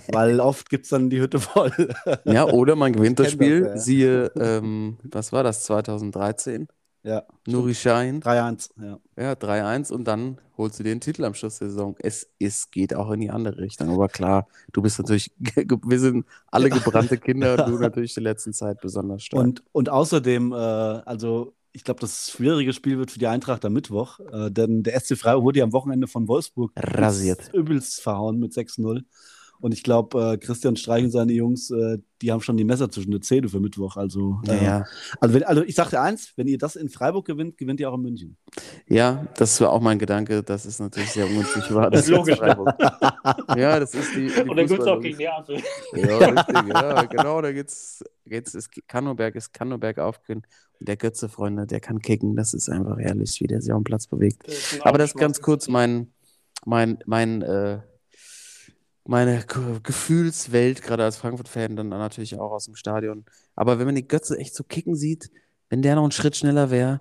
Weil oft gibt es dann die Hütte voll. Ja, oder man gewinnt das Spiel, das, ja. siehe, ähm, was war das, 2013? ja, Nuri Sahin, 3-1. Ja. ja, 3-1 und dann holst du den Titel am Schluss der Saison. Es, es geht auch in die andere Richtung, aber klar, du bist natürlich, wir sind alle gebrannte Kinder und du natürlich in der letzten Zeit besonders stark. Und, und außerdem, äh, also ich glaube, das schwierige Spiel wird für die Eintracht am Mittwoch, äh, denn der SC Freiburg wurde ja am Wochenende von Wolfsburg Rasiert. übelst verhauen mit 6-0. Und ich glaube, äh, Christian Streich und seine Jungs, äh, die haben schon die Messer zwischen den Zähne für Mittwoch. Also, ja, äh, ja. also, wenn, also ich sagte eins, wenn ihr das in Freiburg gewinnt, gewinnt ihr auch in München. Ja, das war auch mein Gedanke, dass es natürlich sehr ungünstig war. Das ist logisch. Freiburg- Ja, das ist die. die Und dann gibt es auch gegen Neapel. Ja, richtig, ja, genau, da geht's, geht's, ist Kannoberg ist Kannoberg aufgehen. Der Götze, Freunde, der kann kicken, das ist einfach herrlich, wie der sich auf dem Platz bewegt. Das Aber das ist ganz kurz mein, mein, mein, äh, meine Ge- Gefühlswelt, gerade als Frankfurt-Fan, dann natürlich auch aus dem Stadion. Aber wenn man die Götze echt so kicken sieht, wenn der noch einen Schritt schneller wäre,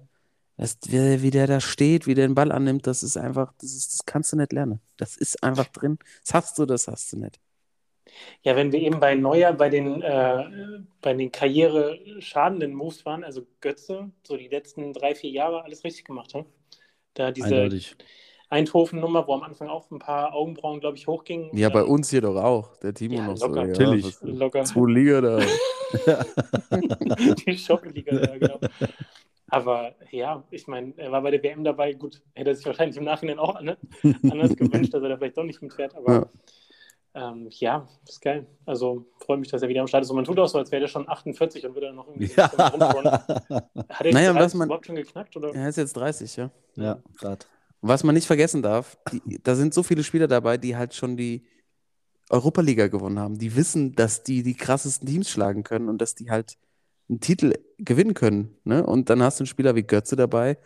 wie, wie der da steht, wie der den Ball annimmt, das ist einfach, das, ist, das kannst du nicht lernen. Das ist einfach drin. Das hast du, das hast du nicht. Ja, wenn wir eben bei Neuer bei den, äh, bei den karriereschadenden Moves waren, also Götze, so die letzten drei, vier Jahre alles richtig gemacht haben. Da diese Eindeutig. Eindhoven-Nummer, wo am Anfang auch ein paar Augenbrauen, glaube ich, hochgingen. Ja, bei uns hier doch auch. Der Timo Ja, noch so. locker. Ja, Natürlich. was- Locker. Zwei Liga da. die Schockenliga, ja, genau. Aber ja, ich meine, er war bei der WM dabei. Gut, hätte er sich wahrscheinlich im Nachhinein auch ne, anders gewünscht, dass er da vielleicht doch nicht mitfährt. Aber ja, ähm, ja ist geil. Also freue mich, dass er wieder am Start ist. Und man tut auch so, als wäre er schon 48 und würde dann noch irgendwie Ja. rumfahren. Hat er Naja, und 30 was man- überhaupt schon geknackt? Oder? Er ist jetzt 30, ja. ja, gerade. Was man nicht vergessen darf, die, da sind so viele Spieler dabei, die halt schon die Europa-Liga gewonnen haben. Die wissen, dass die die krassesten Teams schlagen können und dass die halt einen Titel gewinnen können. Ne? Und dann hast du einen Spieler wie Götze dabei,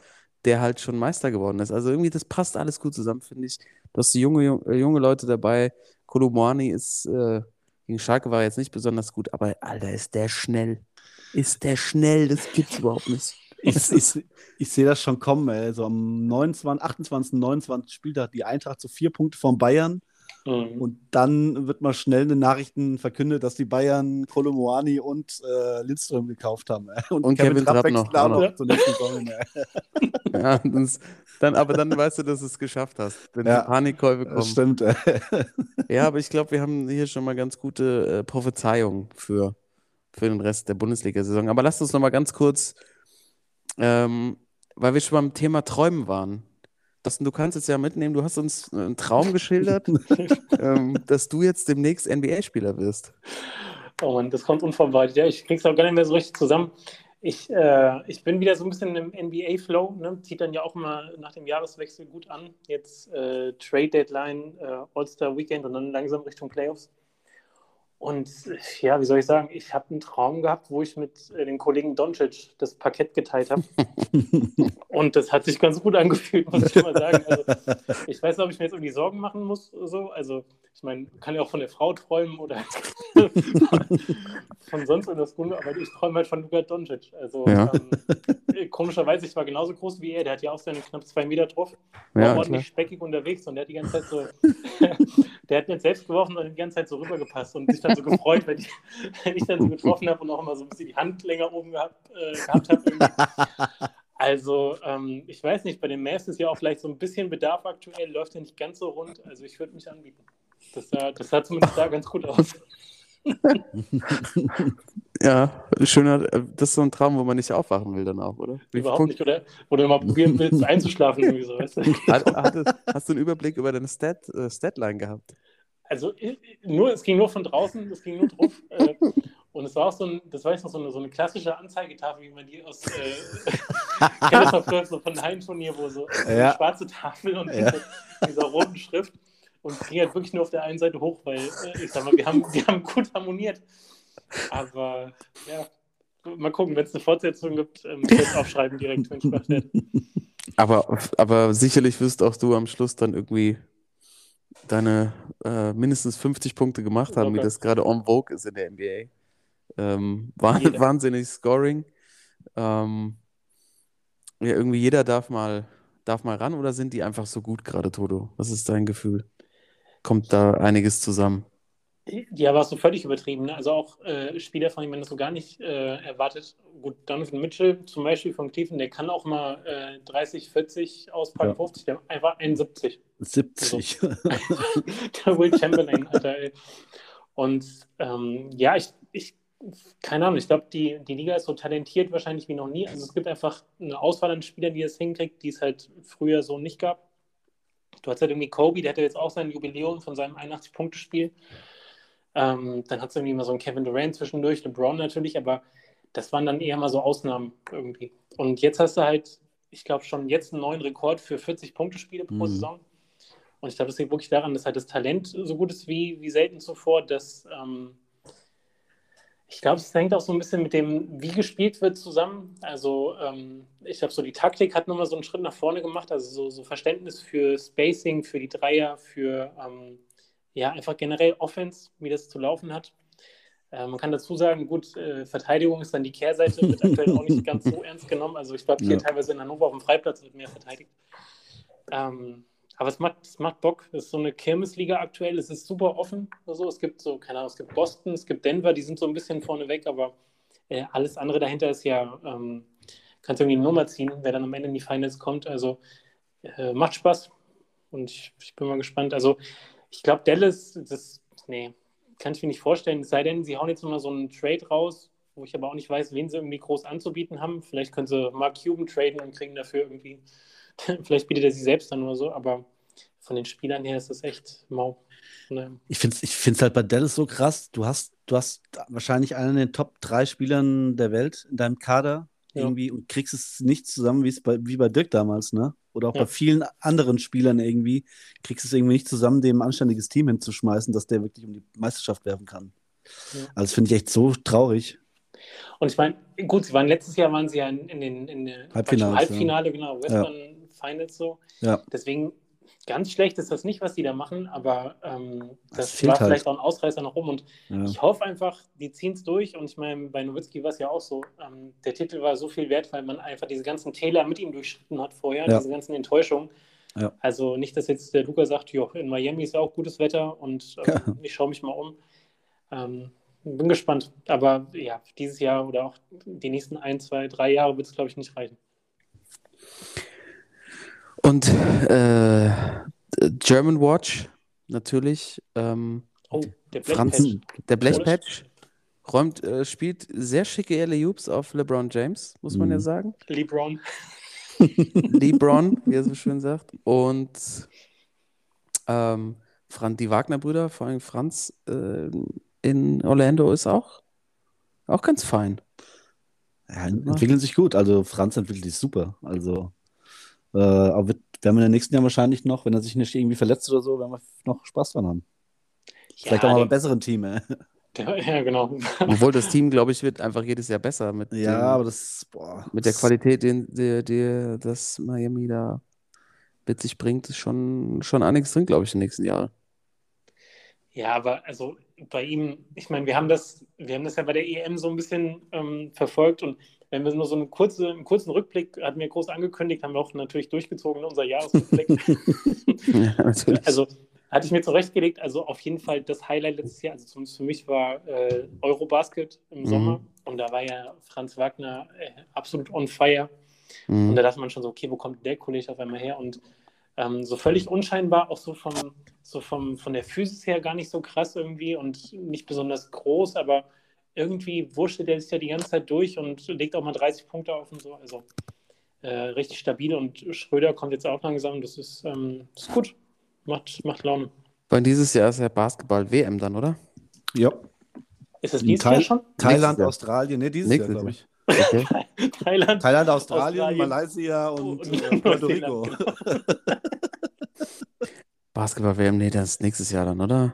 der halt schon Meister geworden ist. Also irgendwie, das passt alles gut zusammen, finde ich. Du hast junge, junge Leute dabei. Kolomoani ist, äh, gegen Schalke war jetzt nicht besonders gut, aber Alter, ist der schnell. Ist der schnell, das gibt's überhaupt nicht. Ich, ich, ich sehe das schon kommen, ey. So am 29, 28, 29 Spieltag die Eintracht so vier Punkte von Bayern. Mhm. Und dann wird mal schnell in den Nachrichten verkündet, dass die Bayern Kolomoani und äh, Lindström gekauft haben. ey. Und Kevin Trapp wechselt noch, auch noch. noch zur nächsten Saison. Ja, das, dann, aber dann weißt du, dass du es geschafft hast, wenn Ja, die Panikkäufe Das kommen. stimmt. ey. Ja, aber ich glaube, wir haben hier schon mal ganz gute äh, Prophezeiungen für, für den Rest der Bundesliga-Saison. Aber lasst uns noch mal ganz kurz, ähm, weil wir schon beim Thema Träumen waren. Dustin, du kannst es ja mitnehmen. Du hast uns einen Traum geschildert, ähm, dass du jetzt demnächst NBA-Spieler wirst. Oh Mann, das kommt unvorbereitet. Ja, ich krieg's auch gar nicht mehr so richtig zusammen. Ich, äh, ich bin wieder so ein bisschen im NBA-Flow, ne? zieht dann ja auch mal nach dem Jahreswechsel gut an. Jetzt äh, Trade Deadline, äh, All-Star Weekend und dann langsam Richtung Playoffs. Und ja, wie soll ich sagen, ich habe einen Traum gehabt, wo ich mit äh, dem Kollegen Doncic das Parkett geteilt habe. und das hat sich ganz gut angefühlt, muss ich mal sagen. Also, ich weiß nicht, ob ich mir jetzt irgendwie Sorgen machen muss. So. Also, ich meine, kann ja auch von der Frau träumen oder von sonst irgendwas tun, aber ich träume halt von Luka Doncic. Also, Ja. ähm, komischerweise, ich war genauso groß wie er. Der hat ja auch seine knapp zwei Meter drauf. War Ja, ordentlich speckig unterwegs und der hat die ganze Zeit so, der hat nicht selbst geworfen und die ganze Zeit so rübergepasst und sich dann so gefreut, wenn ich, wenn ich dann so getroffen habe und auch immer so ein bisschen die Hand länger oben gehabt, äh, gehabt habe. Also, ähm, ich weiß nicht, bei den Mavs ist ja auch vielleicht so ein bisschen Bedarf aktuell, läuft ja nicht ganz so rund. Also, ich würde mich anbieten. Das sah, das sah zumindest da ganz gut aus. Ja, schöner, das ist so ein Traum, wo man nicht aufwachen will dann auch, oder? Wie Überhaupt nicht, oder? Du mal probieren willst, einzuschlafen, irgendwie so, weißt du? Hat, hattest, hast du einen Überblick über deine Stat, äh, Statline gehabt? Also nur, es ging nur von draußen, es ging nur drauf. Äh, und es war auch so ein, das war jetzt noch so eine, so eine klassische Anzeigetafel, wie man die aus äh, kennt so von Heimturnier, wo so eine Ja. schwarze Tafel und Ja. diese, dieser roten Schrift. Und es ging halt wirklich nur auf der einen Seite hoch, weil äh, ich sag mal, wir haben, wir haben gut harmoniert. Aber ja, mal gucken, wenn es eine Fortsetzung gibt, ähm, ich aufschreiben direkt, wenn ich werde. Aber, aber sicherlich wirst auch du am Schluss dann irgendwie deine äh, mindestens 50 Punkte gemacht haben, wie Locker. das gerade en vogue ist in der NBA. Ähm, wah- Jeder. wahnsinnig Scoring. Ähm, ja, irgendwie jeder darf mal, darf mal ran oder sind die einfach so gut gerade, Toto? Was ist dein Gefühl? Kommt da einiges zusammen? Ja, war so völlig übertrieben. Ne? Also auch äh, Spieler, von denen man das so gar nicht äh, erwartet. Gut, Donovan Mitchell zum Beispiel von Cleveland, der kann auch mal äh, 30, 40 auspacken, Ja. 50, der einfach 71. 70. der Will Chamberlain, Alter, ey. Und ähm, ja, ich, ich, keine Ahnung, ich glaube, die, die Liga ist so talentiert wahrscheinlich wie noch nie. Also es gibt einfach eine Auswahl an Spielern, die das hinkriegt, die es halt früher so nicht gab. Du hast halt irgendwie Kobe, der hatte jetzt auch sein Jubiläum von seinem 81-Punkte-Spiel. Ähm, dann hat es irgendwie mal so einen Kevin Durant zwischendurch, LeBron natürlich, aber das waren dann eher mal so Ausnahmen irgendwie. Und jetzt hast du halt, ich glaube, schon jetzt einen neuen Rekord für 40-Punkte-Spiele pro Mhm. Saison. Und ich glaube, das liegt wirklich daran, dass halt das Talent so gut ist wie, wie selten zuvor, dass ähm, ich glaube, es hängt auch so ein bisschen mit dem, wie gespielt wird, zusammen. Also, ähm, ich glaube, so die Taktik hat nochmal so einen Schritt nach vorne gemacht. Also, so, so Verständnis für Spacing, für die Dreier, für ähm, ja, einfach generell Offense, wie das zu laufen hat. Äh, man kann dazu sagen, gut, äh, Verteidigung ist dann die Kehrseite, wird aktuell auch nicht ganz so ernst genommen. Also, ich glaube, hier Ja. teilweise in Hannover auf dem Freiplatz wird mehr verteidigt. Ähm, aber es macht, es macht Bock. Es ist so eine Kirmesliga aktuell. Es ist super offen. Also es gibt so, keine Ahnung, es gibt Boston, es gibt Denver, die sind so ein bisschen vorne weg, aber äh, alles andere dahinter ist ja, ähm, kannst du irgendwie eine Nummer ziehen, wer dann am Ende in die Finals kommt. Also äh, macht Spaß. Und ich, ich bin mal gespannt. Also ich glaube, Dallas, das, nee, kann ich mir nicht vorstellen. Es sei denn, sie hauen jetzt nochmal so einen Trade raus, wo ich aber auch nicht weiß, wen sie irgendwie groß anzubieten haben. Vielleicht können sie Mark Cuban traden und kriegen dafür irgendwie Vielleicht bietet er sie selbst dann oder so, aber von den Spielern her ist das echt mau. Naja. Ich finde es ich find's halt bei Dallas so krass. Du hast, du hast wahrscheinlich einen der Top drei Spielern der Welt in deinem Kader Ja. irgendwie und kriegst es nicht zusammen, wie es bei, wie bei Dirk damals, ne? Oder auch Ja. bei vielen anderen Spielern irgendwie, kriegst es irgendwie nicht zusammen, dem ein anständiges Team hinzuschmeißen, dass der wirklich um die Meisterschaft werfen kann. Ja. Also das finde ich echt so traurig. Und ich meine, gut, sie waren letztes Jahr waren sie ja in, in den in im Halbfinale, genau, Western Finals so. Ja. Deswegen ganz schlecht ist das nicht, was die da machen, aber ähm, Das das, war halt. vielleicht auch ein Ausreißer noch rum und Ja. ich hoffe einfach, die ziehen es durch und ich meine, bei Nowitzki war es ja auch so, ähm, der Titel war so viel wert, weil man einfach diese ganzen Täler mit ihm durchschritten hat vorher, Ja. diese ganzen Enttäuschungen. Ja. Also nicht, dass jetzt der Luca sagt, jo, in Miami ist ja auch gutes Wetter und ähm, ich schaue mich mal um. Ähm, bin gespannt. Aber ja, dieses Jahr oder auch die nächsten ein, zwei, drei Jahre wird es, glaube ich, nicht reichen. Und äh, German Watch natürlich. Ähm, Oh, der Black Franzen, Patch. der Blechpatch räumt, äh, spielt sehr schicke Alley-Oops auf LeBron James, muss man Mhm. ja sagen. LeBron. LeBron, wie er so schön sagt. Und ähm, Fran, die Wagner-Brüder, vor allem Franz äh, in Orlando ist auch, auch ganz fein. Ja, entwickeln sich gut. Also Franz entwickelt sich super. Also äh, aber wird, werden wir in den nächsten Jahren wahrscheinlich noch, wenn er sich nicht irgendwie verletzt oder so, werden wir noch Spaß dran haben. Vielleicht auch mal der, beim besseren Team. Ey. Ja, ja, genau. Obwohl das Team, glaube ich, wird einfach jedes Jahr besser mit, Ja, dem, aber das, boah. mit der Qualität, den, die, die das Miami da mit sich bringt, ist schon, schon einiges drin, glaube ich, in den nächsten Jahren. Ja, aber also bei ihm, ich meine, wir haben das, wir haben das ja bei der EM so ein bisschen ähm, verfolgt und wenn wir nur so eine kurze, einen kurzen Rückblick, hatten wir groß angekündigt, haben wir auch natürlich durchgezogen in unser Jahresrückblick. Ja, also hatte ich mir zurechtgelegt, also auf jeden Fall das Highlight letztes Jahr, also zumindest für mich war äh, Eurobasket im Mhm. Sommer und da war ja Franz Wagner äh, absolut on fire. Mhm. Und da dachte man schon so, okay, wo kommt der Kollege auf einmal her? Und ähm, so völlig unscheinbar, auch so, vom, so vom, von der Physis her gar nicht so krass irgendwie und nicht besonders groß, aber irgendwie wurschtelt er sich ja die ganze Zeit durch und legt auch mal 30 Punkte auf und so. Also äh, richtig stabil und Schröder kommt jetzt auch langsam. Das ist, ähm, ist gut. Macht, macht Laune. Weil dieses Jahr ist ja Basketball-WM dann, oder? Ja. Ist das dieses Jahr schon? Thailand. Australien, ne, dieses Nächstes Jahr, glaube ich. Okay. Thailand. Thailand, Australien, Australien. Malaysia und, Und äh, Puerto Rico. Basketball-WM, nee, das ist nächstes Jahr dann, oder?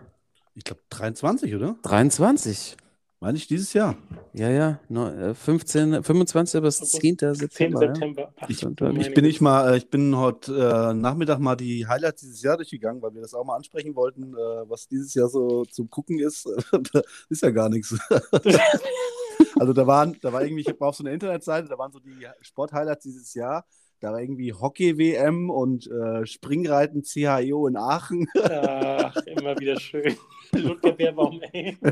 Ich glaube 23, oder? 23. Meine ich dieses Jahr. Ja, ja. No, äh, 15, 25 bis 10. 10. September. ja. September. Ach, Ich, ich bin nicht mal, äh, ich bin heute äh, Nachmittag mal die Highlights dieses Jahr durchgegangen, weil wir das auch mal ansprechen wollten, äh, was dieses Jahr so zum Gucken ist. ist ja gar nichts. Also da waren, da war irgendwie, ich war auf so einer Internetseite, da waren so die Sporthighlights dieses Jahr. Da war irgendwie Hockey-WM und äh, Springreiten CHIO in Aachen. Ach, immer wieder schön. Ludger Bärbaum, ey.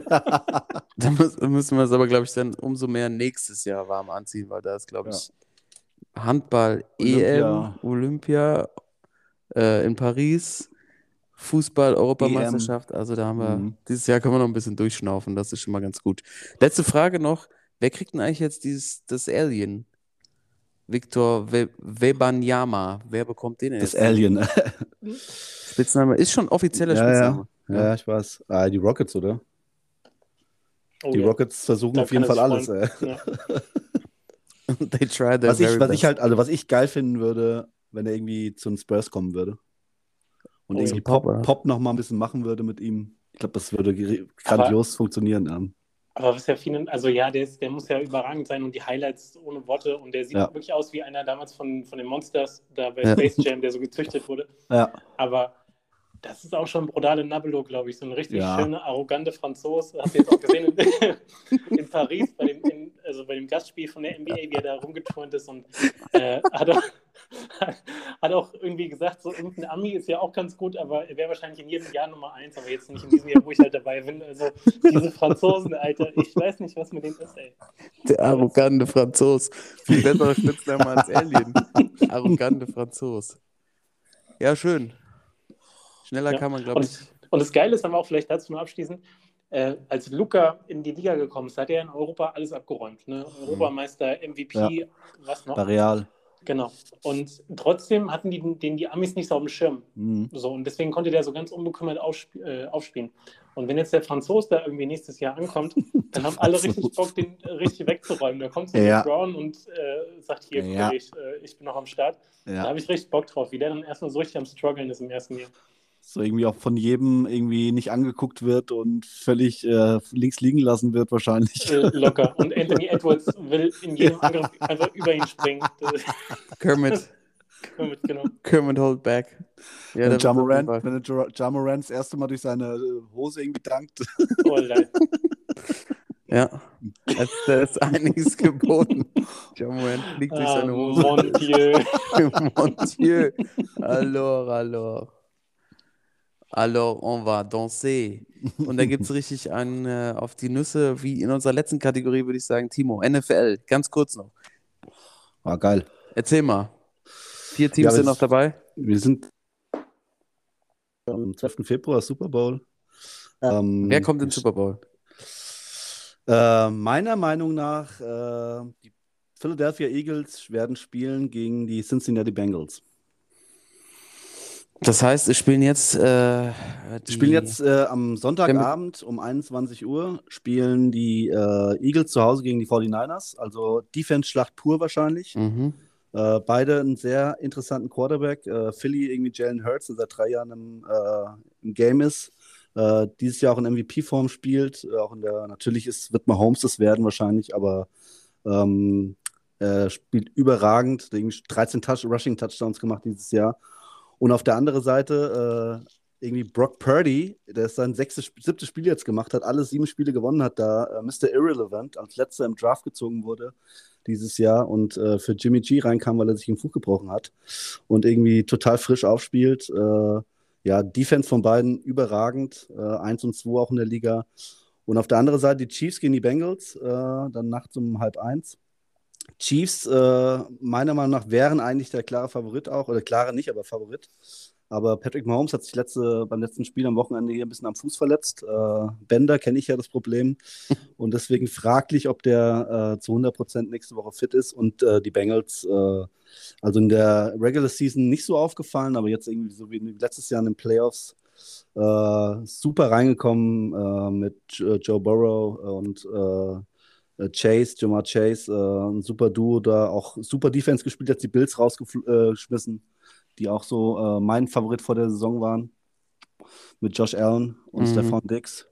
Da muss, müssen wir es aber, glaube ich, dann umso mehr nächstes Jahr warm anziehen, weil da ist, glaube Ja. ich, Handball, Olympia. EM, Olympia äh, in Paris, Fußball, Europameisterschaft. Also da haben wir, Mhm. dieses Jahr können wir noch ein bisschen durchschnaufen, das ist schon mal ganz gut. Letzte Frage noch, wer kriegt denn eigentlich jetzt dieses, das Alien? Victor We Webanyama, wer bekommt den denn Das jetzt? Alien. Spitzname, ist schon offizieller Ja, ja. Spitzname. ja, ich weiß. Ah, die Rockets, oder? Oh, Die ja. Rockets versuchen Da auf jeden Fall alles. Ja. They try their Was ich, was best. ich halt, also was ich geil finden würde, wenn er irgendwie zu den Spurs kommen würde. Und Oh irgendwie Pop, Pop? Pop noch mal ein bisschen machen würde mit ihm. Ich glaube, das würde gr- grandios funktionieren. Ja. Aber was ja vielen, also ja, der, ist, der muss ja überragend sein und die Highlights ohne Worte und der sieht Ja. wirklich aus wie einer damals von, von den Monsters, da bei Ja. Space Jam, der so gezüchtet wurde. ja. Aber das ist auch schon Brodale Nabelo, glaube ich. So ein richtig Ja. schöner, arrogante Franzose. Hast du jetzt auch gesehen in, in Paris bei dem, in, also bei dem Gastspiel von der NBA, wie er da rumgeturnt ist und äh, hat, auch, hat auch irgendwie gesagt, so irgendein Ami ist ja auch ganz gut, aber er wäre wahrscheinlich in jedem Jahr Nummer eins, aber jetzt nicht in diesem Jahr, wo ich halt dabei bin. Also diese Franzosen, Alter, ich weiß nicht, was mit denen ist, ey. Der arrogante Franzos. Viel besserer Spitzname als Alien. Arrogante Franzos. Ja, schön. Schneller Ja, kann man, glaube und- ich. Und das Geile ist, haben wir auch vielleicht dazu noch abschließen, äh, als Luca in die Liga gekommen ist, hat er in Europa alles abgeräumt. Ne? Europameister, MVP, was noch? Real. Genau. Und trotzdem hatten die, den die Amis nicht so auf dem Schirm. Mhm. So, und deswegen konnte der so ganz unbekümmert aufsp äh, aufspielen. Und wenn jetzt der Franzose da irgendwie nächstes Jahr ankommt, dann haben alle richtig Bock, den richtig wegzuräumen. Da kommt so Ja. Brown und äh, sagt, hier, Ja. Kollege, äh, ich bin noch am Start. Da Ja. habe ich richtig Bock drauf, wie der dann erstmal so richtig am Struggeln ist im ersten Jahr. So irgendwie auch von jedem irgendwie nicht angeguckt wird und völlig äh, links liegen lassen wird, wahrscheinlich. Äh, locker. Und Anthony Edwards will in jedem Angriff einfach über ihn springen. Kermit. ist genau. Kermit hold back. Ja, wenn Fall- wenn der Ja- Jamorant das erste Mal durch seine äh, Hose irgendwie dankt. Oh. Ja. Es, da ist einiges geboten. Jamorant fliegt durch seine Ah, Hose. mon Dieu. Mon Dieu. Alors, alors. Alors, on va danser. Und da gibt es richtig einen äh, auf die Nüsse, wie in unserer letzten Kategorie, würde ich sagen, Timo. NFL, ganz kurz noch. War geil. Erzähl mal. Vier Teams Ja, sind noch dabei. Wir sind am 12. Februar Super Bowl. Ähm, Wer kommt in den Super Bowl? Äh, meiner Meinung nach, äh, die Philadelphia Eagles werden spielen gegen die Cincinnati Bengals. Das heißt, es spielen jetzt. Äh, Spielen jetzt äh, am Sonntagabend um 21 Uhr, spielen die äh, Eagles zu Hause gegen die 49ers, also Defense-Schlacht pur wahrscheinlich. Mhm. Äh, beide einen sehr interessanten Quarterback. Äh, Philly irgendwie Jalen Hurts, der seit drei Jahren im, äh, im Game ist. äh, dieses Jahr auch in MVP-Form spielt. Auch in der, natürlich ist, wird Mahomes das werden wahrscheinlich, aber ähm, er spielt überragend. 13 Touch Rushing Touchdowns gemacht dieses Jahr. Und auf der anderen Seite äh, irgendwie Brock Purdy, der sein sechstes, siebtes Spiel jetzt gemacht hat, alle sieben Spiele gewonnen hat, da äh, Mr. Irrelevant als letzter im Draft gezogen wurde dieses Jahr und äh, für Jimmy G reinkam, weil er sich den Fuß gebrochen hat und irgendwie total frisch aufspielt. Äh, ja, Defense von beiden überragend, äh, 1 und 2 auch in der Liga. Und auf der anderen Seite die Chiefs gegen die Bengals, äh, dann nachts um halb eins. Chiefs, äh, meiner Meinung nach, wären eigentlich der klare Favorit auch, oder klare nicht, aber Favorit. Aber Patrick Mahomes hat sich letzte, beim letzten Spiel am Wochenende hier ein bisschen am Fuß verletzt. Äh, Bender kenne ich ja das Problem. Und deswegen fraglich, ob der äh, zu 100 Prozent nächste Woche fit ist. Und äh, die Bengals, äh, also in der Regular Season nicht so aufgefallen, aber jetzt irgendwie so wie letztes Jahr in den Playoffs äh, super reingekommen äh, mit Joe Burrow und Chase, Jamar Chase, ein super Duo da, auch super Defense gespielt, jetzt die Bills rausgeschmissen die auch so äh, mein Favorit vor der Saison waren. Mit Josh Allen und mhm. Stefan Dix.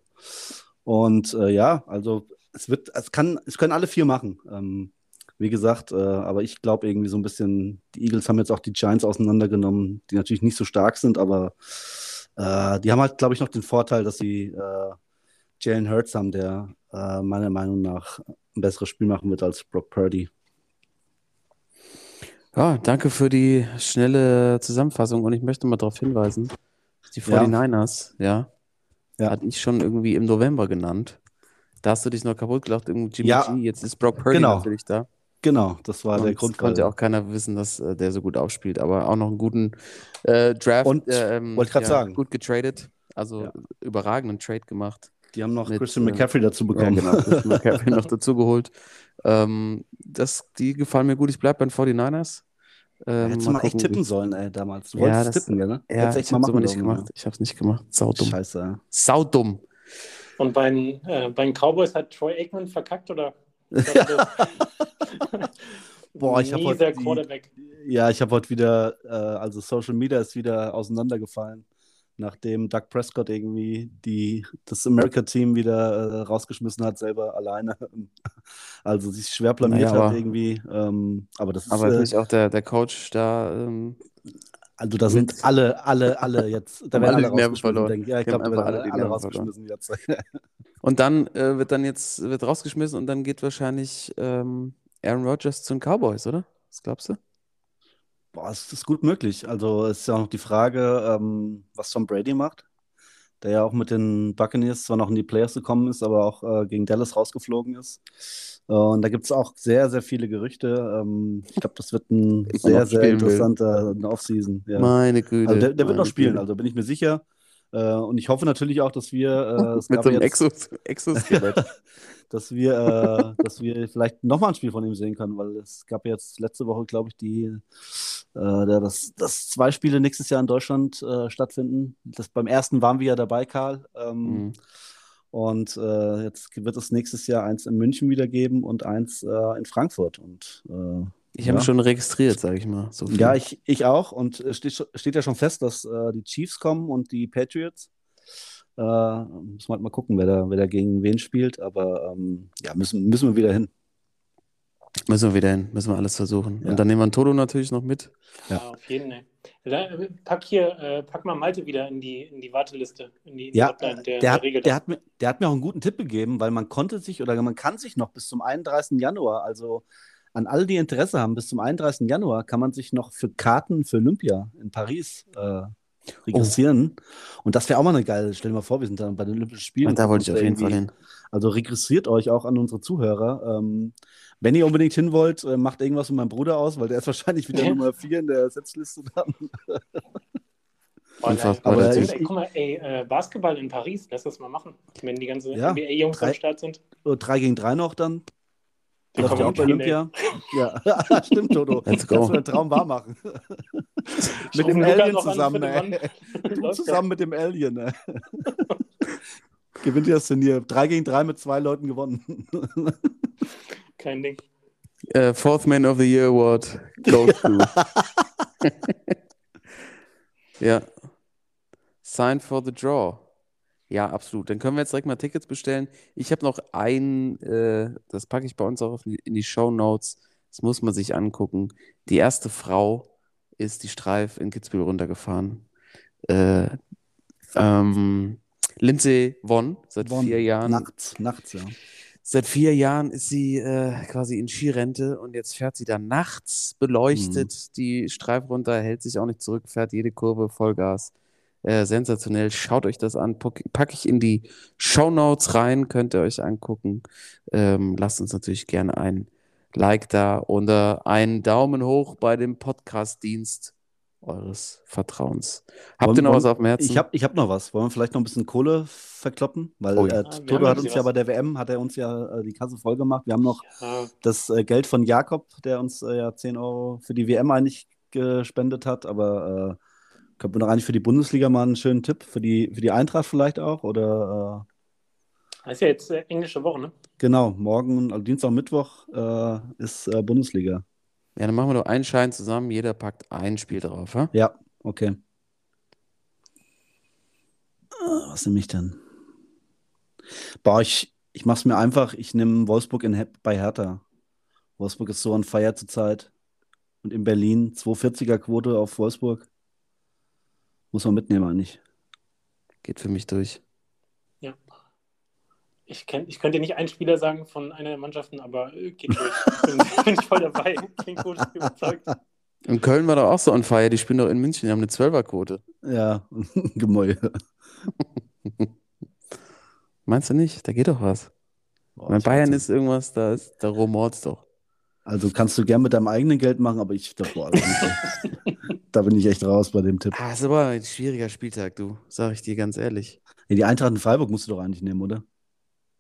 Und äh, ja, also es wird, es kann, es können alle vier machen. Ähm, wie gesagt, äh, aber ich glaube irgendwie so ein bisschen, die Eagles haben jetzt auch die Giants auseinandergenommen, die natürlich nicht so stark sind, aber äh, die haben halt, glaube ich, noch den Vorteil, dass sie äh, Jalen Hurts haben, der äh, meiner Meinung nach ein besseres Spiel machen wird als Brock Purdy. Ja, danke für die schnelle Zusammenfassung und ich möchte mal darauf hinweisen, die 49ers, ja, ja, hatte ich schon irgendwie im November genannt. Da hast du dich noch kaputt gelacht, irgendwie Jimmy ja, G, jetzt ist Brock Purdy genau. natürlich da. Genau, das war und der Grund. Konnte auch keiner wissen, dass äh, der so gut aufspielt, aber auch noch einen guten äh, Draft. Und äh, ähm, wollte gerade ja, sagen. Gut getradet, also ja. überragenden Trade gemacht. Die haben noch mit, Christian äh, McCaffrey dazu bekommen. Ja, genau, Christian McCaffrey noch dazu geholt. Ähm, das, die gefallen mir gut. Ich bleibe bei den 49ers. Ähm, Hättest du mal, mal echt tippen sollen, ey, damals. Du wolltest ja, das, tippen, ne? Ja, ich hab's aber nicht gemacht. Ja. Ich hab's nicht gemacht. Saudumm. Scheiße. Saudumm. Und bei den, äh, bei den Cowboys hat Troy Aikman verkackt, oder? Boah, ich habe heute. Die, ja, ich habe heute wieder, äh, also Social Media ist wieder auseinandergefallen nachdem Doug Prescott irgendwie die, das America-Team wieder äh, rausgeschmissen hat, selber alleine. Also sich schwer blamiert naja, hat irgendwie. Ähm, aber das ist. Aber natürlich äh, auch der, der Coach da. Ähm, also da sind alle, alle, alle jetzt. Da werden alle, alle Nerven verloren. Denke. Ja, ich glaube, da werden alle, alle, alle rausgeschmissen jetzt. und dann äh, wird dann jetzt wird rausgeschmissen und dann geht wahrscheinlich ähm, Aaron Rodgers zu den Cowboys, oder? Was glaubst du? Boah, es ist gut möglich. Also es ist ja auch noch die Frage, ähm, was Tom Brady macht, der ja auch mit den Buccaneers zwar noch in die Playoffs gekommen ist, aber auch äh, gegen Dallas rausgeflogen ist. Äh, und da gibt es auch sehr, sehr viele Gerüchte. Ähm, ich glaube, das wird ein sehr, sehr interessanter Offseason. Ja. Meine Güte. Also der, der wird noch spielen, Güte. also bin ich mir sicher. Äh, und ich hoffe natürlich auch, dass wir. Äh, Mit so einem Exos Exoskelett. dass wir, äh, dass wir vielleicht nochmal ein Spiel von ihm sehen können, weil es gab jetzt letzte Woche, glaube ich, die, äh, dass, dass zwei Spiele nächstes Jahr in Deutschland äh, stattfinden. Das, beim ersten waren wir ja dabei, Karl. Ähm, mhm. Und äh, jetzt wird es nächstes Jahr eins in München wieder geben und eins äh, in Frankfurt. Und äh, ich habe ja. schon registriert, sage ich mal. So ja, ich, ich auch. Und es steht, steht ja schon fest, dass äh, die Chiefs kommen und die Patriots. Äh, müssen wir halt mal gucken, wer da, wer da gegen wen spielt. Aber ähm, ja, müssen, müssen wir wieder hin. Müssen wir wieder hin, müssen wir alles versuchen. Ja. Und dann nehmen wir einen Toto natürlich noch mit. Ja, ja auf jeden Fall. Pack hier, äh, pack mal Malte wieder in die, in die Warteliste, in die, in ja, Hotline der, der, hat, der, hat mir, der hat mir auch einen guten Tipp gegeben, weil man konnte sich oder man kann sich noch bis zum 31. Januar, also an alle, die Interesse haben, bis zum 31. Januar kann man sich noch für Karten für Olympia in Paris äh, registrieren. Oh. Und das wäre auch mal eine geile, stell dir mal vor, wir sind dann bei den Olympischen Spielen. Und da wollte ich auf jeden Fall hin. Also registriert euch auch an unsere Zuhörer. Ähm, wenn ihr unbedingt hin wollt, äh, macht irgendwas mit meinem Bruder aus, weil der ist wahrscheinlich wieder Nummer 4 in der Setzliste dann. Oh, aber ey, guck mal, ey, äh, Basketball in Paris, lass das mal machen, wenn die ganzen ja, NBA-Jungs am Start sind. 3 gegen 3 noch dann. Die Läuft ja auch bei Olympia. Ja, stimmt, Toto. Let's go. Kannst du den Traum wahr machen. mit dem Alien zusammen, ey. Du zusammen mit dem Alien, ey. Gewinnt ihr das Turnier. 3 gegen 3 mit zwei Leuten gewonnen. Kein Ding. Uh, Fourth Man of the Year Award goes to. ja. Sign for the draw. Ja, absolut. Dann können wir jetzt direkt mal Tickets bestellen. Ich habe noch ein, äh, das packe ich bei uns auch die, in die Show Notes. Das muss man sich angucken. Die erste Frau ist die Streif in Kitzbühel runtergefahren. Äh, ähm, Lindsay Vonn, seit Bonn. vier Jahren. Nachts, nachts, ja. Seit vier Jahren ist sie äh, quasi in Skirente und jetzt fährt sie da nachts beleuchtet die Streif runter, hält sich auch nicht zurück, fährt jede Kurve Vollgas. Äh, sensationell. Schaut euch das an. Pack- Packe ich in die Shownotes rein, könnt ihr euch angucken. Ähm, lasst uns natürlich gerne ein Like da oder einen Daumen hoch bei dem Podcast-Dienst eures Vertrauens. Habt Wollen- ihr noch was auf dem Herzen? Ich habe ich hab noch was. Wollen wir vielleicht noch ein bisschen Kohle verkloppen? Weil Oh ja. äh, wir haben Toto ja hat uns ja bei der WM, hat er uns ja äh, die Kasse voll gemacht. Wir haben noch Ja, das äh, Geld von Jakob, der uns äh, ja 10 Euro für die WM eigentlich gespendet hat, aber könnten wir noch eigentlich für die Bundesliga mal einen schönen Tipp? Für die, für die Eintracht vielleicht auch? Oder äh, das ist ja jetzt äh, englische Woche, ne? genau, morgen, also Dienstag, Mittwoch äh, ist äh, Bundesliga. ja, dann machen wir doch einen Schein zusammen. Jeder packt ein Spiel drauf. Ha? Ja, okay. Ah, Was nehme ich denn? Boah, ich, ich mache es mir einfach. Ich nehme Wolfsburg in, He- bei Hertha. Wolfsburg ist so on fire zurzeit. Und in Berlin 240er Quote auf Wolfsburg. Muss man mitnehmen eigentlich. Geht für mich durch. Ja. Ich, kenn, ich könnte nicht einen Spieler sagen von einer der Mannschaften, aber äh, geht durch. Bin, bin ich voll dabei. Klingt gut, überzeugt. Und Köln war doch auch so on fire. Die spielen doch in München. Die haben eine Zwölferquote. Ja, Gemäuel. Meinst du nicht? Da geht doch was. Boah, Bei Bayern ist irgendwas, da ist, da rumort's doch. Also kannst du gern mit deinem eigenen Geld machen, aber ich, da, boah, da, bin ich, da bin ich echt raus bei dem Tipp. Ah, ist aber ein schwieriger Spieltag, du. Sag ich dir ganz ehrlich. Ja, die Eintracht in Freiburg musst du doch eigentlich nehmen, oder?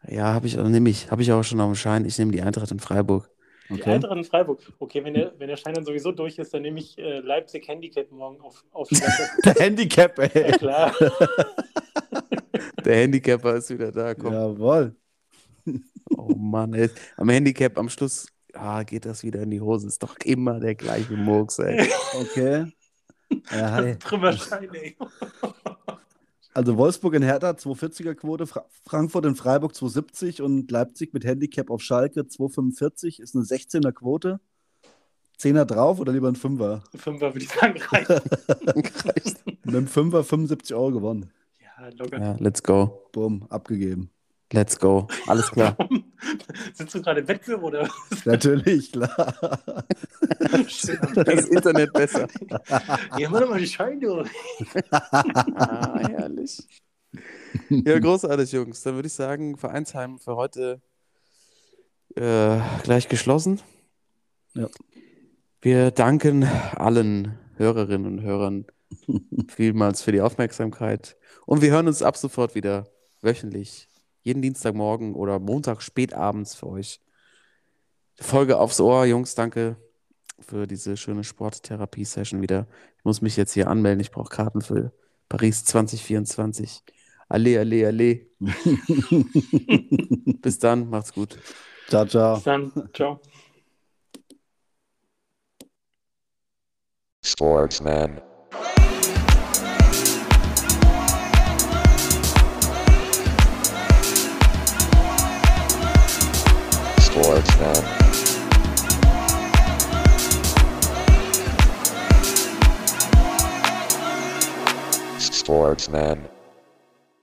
Ja, habe ich, nehme ich, habe ich auch schon auf dem Schein. Ich nehme die Eintracht in Freiburg. Die Okay. Eintracht in Freiburg. Okay, wenn der, wenn der Schein dann sowieso durch ist, dann nehme ich äh, Leipzig Handicap morgen auf, auf. Der Handicap, Ja, ey. klar. Der Handicapper ist wieder da. Komm. Jawohl. Oh Mann, ey. Am Handicap am Schluss ah, geht das wieder in die Hose. Ist doch immer der gleiche Murks, ey. Okay. Ja, hi. Trümmerschein, ey. Also Wolfsburg in Hertha 240er Quote, Fra Frankfurt in Freiburg 270 und Leipzig mit Handicap auf Schalke 245 ist eine 16er Quote. 10er drauf oder lieber ein 5er? Fünfer würde ich sagen, reicht. Mit einem 5er 75 Euro gewonnen. Ja, locker. Ja, let's go. Bumm, abgegeben. Let's go. Alles klar. Sitzt du gerade im Wettbewerb oder? Natürlich, klar. Das Internet besser. Ja, mach doch mal die Scheine. Ah, herrlich. Ja, großartig, Jungs. Dann würde ich sagen, Vereinsheim für heute äh, gleich geschlossen. Ja. Wir danken allen Hörerinnen und Hörern vielmals für die Aufmerksamkeit. Und wir hören uns ab sofort wieder wöchentlich, jeden Dienstagmorgen oder Montag spätabends für euch. Folge aufs Ohr, Jungs, danke für diese schöne Sporttherapie-Session wieder. Ich muss mich jetzt hier anmelden, ich brauche Karten für Paris 2024. Alle, alle, alle. Bis dann, macht's gut. ciao, ciao. Bis dann. Ciao. Sportsman. Sportsman. Sportsman.